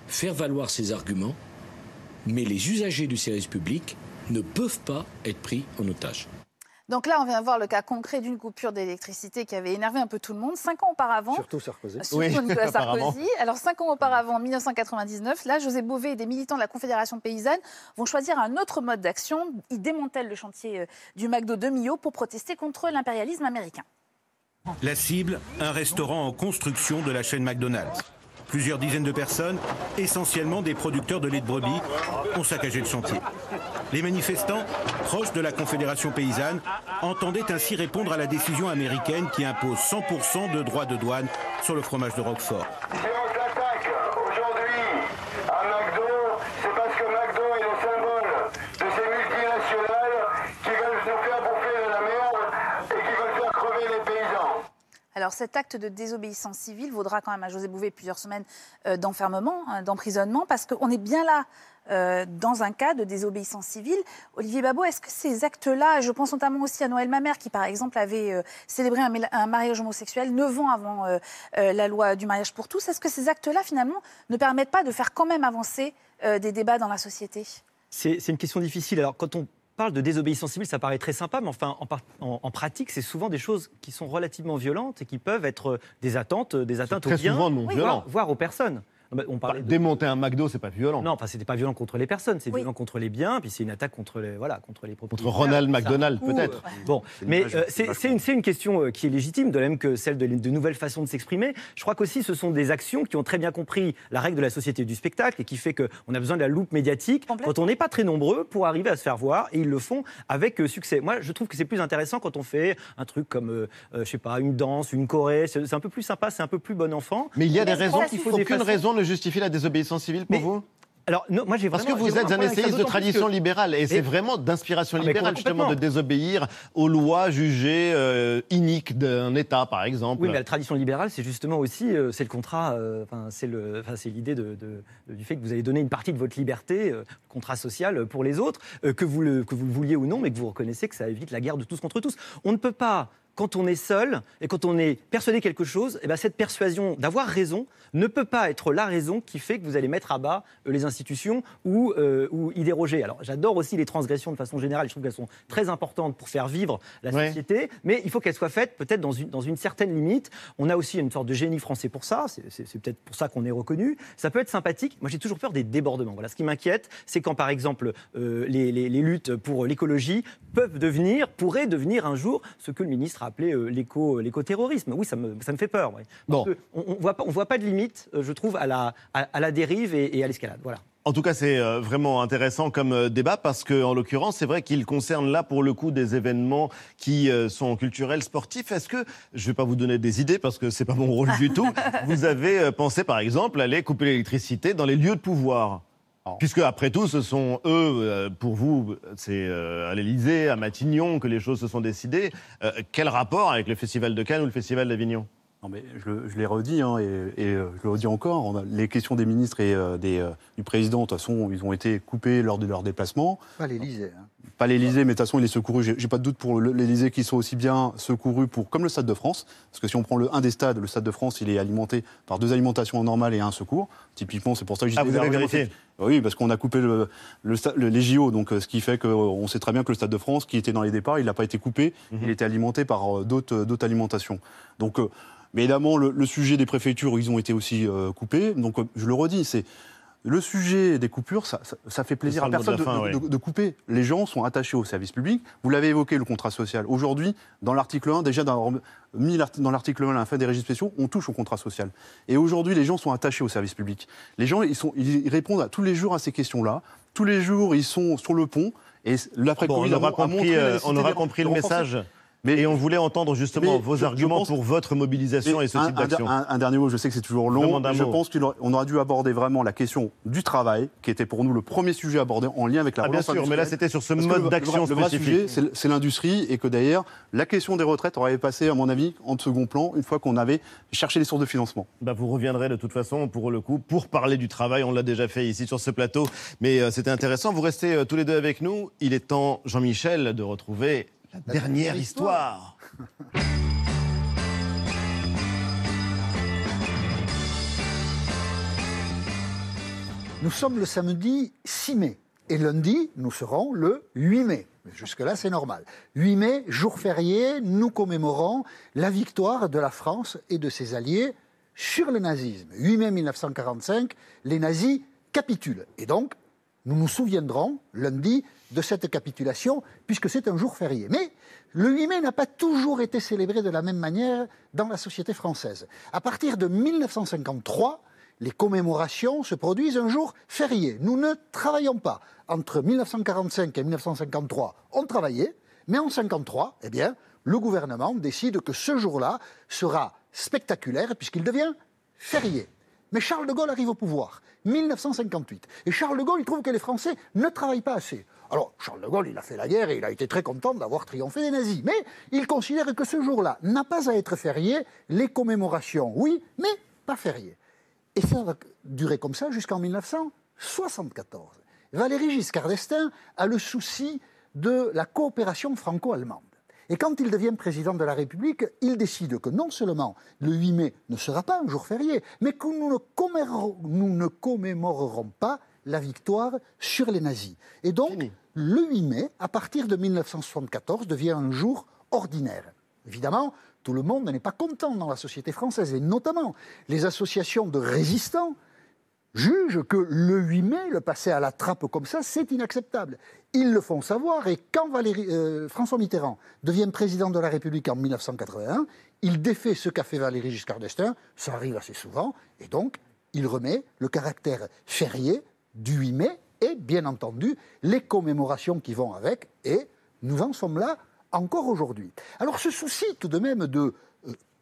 faire valoir ses arguments, mais les usagers du service public ne peuvent pas être pris en otage. Donc là, on vient voir le cas concret d'une coupure d'électricité qui avait énervé un peu tout le monde. Cinq ans auparavant. Surtout Sarkozy. Surtout Nicolas Sarkozy. Alors, cinq ans auparavant, en 1999, là, José Bové et des militants de la Confédération paysanne vont choisir un autre mode d'action. Ils démantèlent le chantier euh, du McDo de Millau pour protester contre l'impérialisme américain. La cible, un restaurant en construction de la chaîne McDonald's. Plusieurs dizaines de personnes, essentiellement des producteurs de lait de brebis, ont saccagé le chantier. Les manifestants, proches de la Confédération paysanne, entendaient ainsi répondre à la décision américaine qui impose 100% de droits de douane sur le fromage de Roquefort. Aujourd'hui, à McDo, c'est parce que McDo est le symbole de ces multinationales qui veulent nous faire bouffer de la merde et qui veulent faire crever les paysans. Alors cet acte de désobéissance civile vaudra quand même à José Bouvet plusieurs semaines euh, d'enfermement, hein, d'emprisonnement, parce qu'on est bien là euh, dans un cas de désobéissance civile. Olivier Babot, est-ce que ces actes-là, je pense notamment aussi à Noël Mamère, qui par exemple avait euh, célébré un, mariage homosexuel neuf ans avant la loi du mariage pour tous, est-ce que ces actes-là finalement ne permettent pas de faire quand même avancer des débats dans la société? C'est une question difficile. Alors, quand on parle de désobéissance civile, ça paraît très sympa, mais enfin, en, par- en- en pratique, c'est souvent des choses qui sont relativement violentes et qui peuvent être des attentes, des atteintes aux biens, voire aux personnes. Non, On parlait de- Démonter un McDo, c'est pas violent. Non, enfin, c'était pas violent contre les personnes, c'est Oui. violent contre les biens, puis c'est une attaque contre les, voilà, contre les propriétaires. Ronald Ça- McDonald, peut-être. euh, Bon, mais euh, c'est une, c'est une question euh, qui est légitime, de même que celle de, de nouvelles façons de s'exprimer. Je crois qu'aussi, ce sont des actions qui ont très bien compris la règle de la société du spectacle et qui fait qu'on a besoin de la loupe médiatique quand on n'est pas très nombreux pour arriver à se faire voir, et ils le font avec euh, succès. Moi, je trouve que c'est plus intéressant quand on fait un truc comme, euh, euh, je sais pas, une danse, une choré. C'est un peu plus sympa, c'est un peu plus bon enfant. Mais il y a des raisons, qu'il faut aucune raison ne justifie la désobéissance civile pour vous? Alors, non, moi j'ai Parce que vous êtes un essayiste de tradition que- libérale, et c'est vraiment d'inspiration Ah, libérale, justement, de désobéir aux lois jugées euh, iniques d'un État, par exemple. Oui, mais la tradition libérale, c'est justement aussi, euh, c'est le contrat, euh, c'est l'idée de, de- du fait que vous allez donner une partie de votre liberté, contrat social pour les autres, que, vous le, que vous le vouliez ou non, mais que vous reconnaissez que ça évite la guerre de tous contre tous. On ne peut pas. Quand on est seul et quand on est persuadé de quelque chose, eh ben cette persuasion d'avoir raison ne peut pas être la raison qui fait que vous allez mettre à bas euh, les institutions ou, euh, ou y déroger. Alors j'adore aussi les transgressions de façon générale, je trouve qu'elles sont très importantes pour faire vivre la Ouais. société, mais il faut qu'elles soient faites peut-être dans une, dans une certaine limite. On a aussi une sorte de génie français pour ça, c'est- peut-être pour ça qu'on est reconnu. Ça peut être sympathique. Moi j'ai toujours peur des débordements. Voilà, ce qui m'inquiète, c'est quand par exemple euh, les, les- les luttes pour l'écologie peuvent devenir, pourraient devenir un jour ce que le ministre a appelé euh, l'éco- l'éco-terrorisme. Oui, ça me, ça me fait peur. ouais. Parce que on ne voit, pas- on voit pas de limite, euh, je trouve, à la, à, à la dérive et, et à l'escalade. Voilà. En tout cas, c'est euh, vraiment intéressant comme euh, débat parce que, en l'occurrence, c'est vrai qu'il concerne là pour le coup des événements qui euh, sont culturels, sportifs. Est-ce que je ne vais pas vous donner des idées parce que c'est pas mon rôle du tout. Vous avez euh, pensé, par exemple, aller couper l'électricité dans les lieux de pouvoir. Puisque après tout, ce sont eux, euh, pour vous, c'est euh, à l'Élysée, à Matignon que les choses se sont décidées. Euh, quel rapport avec le Festival de Cannes ou le Festival d'Avignon? Non, mais je, l'ai redit, hein, et, et, euh, je le redis encore, on a- les questions des ministres et euh, des, euh, du président, de toute façon, ils ont été coupés lors de leur déplacement. Pas l'Élysée. hein. Pas l'Élysée, mais de toute façon, il est secouru. J'ai j'ai pas de doute pour l'Élysée qu'ils sont aussi bien secourus pour, comme le Stade de France. Parce que si on prend le un des stades, le Stade de France, il est alimenté par deux alimentations normales et un secours. Typiquement, c'est pour ça que je Ah, vous avez vérifié Oui, parce qu'on a coupé le, le sta- le- les JO, donc ce qui fait qu'on sait très bien que le Stade de France, qui était dans les départs, il n'a pas été coupé. Mhm. Il était alimenté par d'autres d'autres alimentations. Donc, euh, mais évidemment, le, le sujet des préfectures, ils ont été aussi euh, coupés. Donc, euh, je le redis, c'est le sujet des coupures, ça, ça- ça fait plaisir à de personne de, couper. Les gens sont attachés au service public. Vous l'avez évoqué, le contrat social. Aujourd'hui, dans l'article 1, déjà dans, mis dans l'article 1, la fin des régimes spéciaux, on touche au contrat social. Et aujourd'hui, les gens sont attachés au service public. Les gens, ils, sont, ils répondent à, tous les jours à ces questions-là. Tous les jours, ils sont sur le pont. Et Bon, l'après-Covid on aura compris, euh, on aura compris le renforcer. Message. et on voulait entendre justement Mais vos je- je arguments pense- pour votre mobilisation Mais et ce un, type d'action. un- un dernier mot, je sais que c'est toujours long. Je mot. pense qu'on aurait, dû aborder vraiment la question du travail, qui était pour nous le premier sujet abordé en lien avec la Ah, bien relance sûr, mais là, c'était sur ce Parce mode d'action vrai- Le vrai spécifique. sujet, c'est- c'est l'industrie, et que d'ailleurs, la question des retraites aurait passé, à mon avis, en second plan, une fois qu'on avait cherché les sources de financement. Bah, vous reviendrez de toute façon pour le coup pour parler du travail. On l'a déjà fait ici sur ce plateau, mais euh, c'était intéressant. Vous restez euh, tous les deux avec nous. Il est temps, Jean-Michel, de retrouver dernière histoire. Nous sommes le samedi 6 mai. Et lundi, nous serons le 8 mai. Jusque-là, c'est normal. 8 mai, jour férié, nous commémorons la victoire de la France et de ses alliés sur le nazisme. 8 mai 1945, les nazis capitulent. Et donc, nous nous souviendrons lundi de cette capitulation, puisque c'est un jour férié. Mais le 8 mai n'a pas toujours été célébré de la même manière dans la société française. À partir de 1953, les commémorations se produisent un jour férié. Nous ne travaillons pas. Entre 1945 et 1953, on travaillait, mais en 1953, eh bien, le gouvernement décide que ce jour-là sera spectaculaire puisqu'il devient férié. Mais Charles de Gaulle arrive au pouvoir, 1958. Et Charles de Gaulle, il trouve que les Français ne travaillent pas assez. Alors, Charles de Gaulle, il a fait la guerre et il a été très content d'avoir triomphé des nazis. Mais il considère que ce jour-là n'a pas à être férié. Les commémorations, oui, mais pas férié. Et ça va durer comme ça jusqu'en 1974. Valéry Giscard d'Estaing a le souci de la coopération franco-allemande. Et quand il devient président de la République, il décide que non seulement le 8 mai ne sera pas un jour férié, mais que nous ne nous ne commémorerons pas la victoire sur les nazis. Et donc, le 8 mai, à partir de 1974, devient un jour ordinaire. Évidemment, tout le monde n'est pas content dans la société française, et notamment les associations de résistants jugent que le 8 mai, le passer à la trappe comme ça, c'est inacceptable. Ils le font savoir, et quand euh, François Mitterrand devient président de la République en 1981, il défait ce qu'a fait Valéry Giscard d'Estaing, ça arrive assez souvent, et donc il remet le caractère férié du 8 mai, et bien entendu, les commémorations qui vont avec, et nous en sommes là encore aujourd'hui. Alors ce souci tout de même de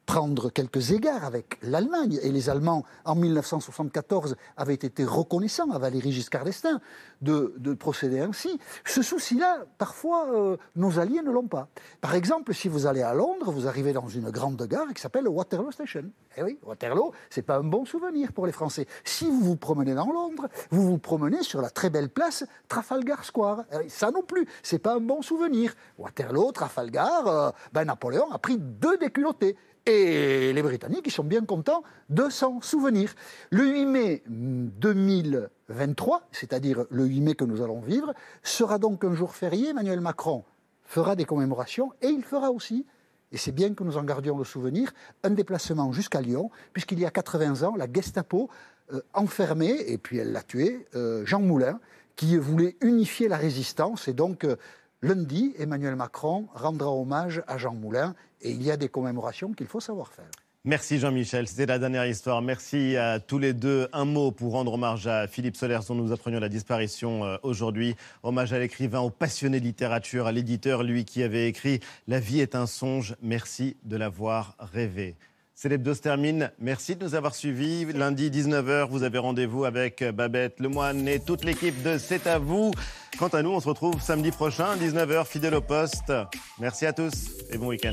prendre quelques égards avec l'Allemagne, et les Allemands en 1974 avaient été reconnaissants à Valéry Giscard d'Estaing de, de procéder ainsi, ce souci-là, parfois, euh, nos alliés ne l'ont pas. Par exemple, si vous allez à Londres, vous arrivez dans une grande gare qui s'appelle Waterloo Station. Eh oui, Waterloo, c'est pas un bon souvenir pour les Français. Si vous vous promenez dans Londres, vous vous promenez sur la très belle place Trafalgar Square. Eh ça non plus, c'est pas un bon souvenir. Waterloo, Trafalgar, euh, ben Napoléon a pris deux déculottés. Et les Britanniques, ils sont bien contents de s'en souvenir. Le 8 mai 2023, c'est-à-dire le 8 mai que nous allons vivre, sera donc un jour férié. Emmanuel Macron fera des commémorations et il fera aussi, et c'est bien que nous en gardions le souvenir, un déplacement jusqu'à Lyon, puisqu'il y a 80 ans, la Gestapo euh, enfermait, et puis elle l'a tué, euh, Jean Moulin, qui voulait unifier la résistance. Et donc, euh, lundi, Emmanuel Macron rendra hommage à Jean Moulin, et il y a des commémorations qu'il faut savoir faire. Merci Jean-Michel, c'était la dernière histoire. Merci à tous les deux. Un mot pour rendre hommage à Philippe Solers dont nous apprenions la disparition euh, aujourd'hui. Hommage à l'écrivain, au passionné de littérature, à l'éditeur, lui qui avait écrit La vie est un songe. Merci de l'avoir rêvé. C'est l'hebdo se termine. Merci de nous avoir suivis. Lundi 19h, vous avez rendez-vous avec Babette Lemoine et toute l'équipe de C'est à vous. Quant à nous, on se retrouve samedi prochain, 19h, fidèle au poste. Merci à tous et bon week-end.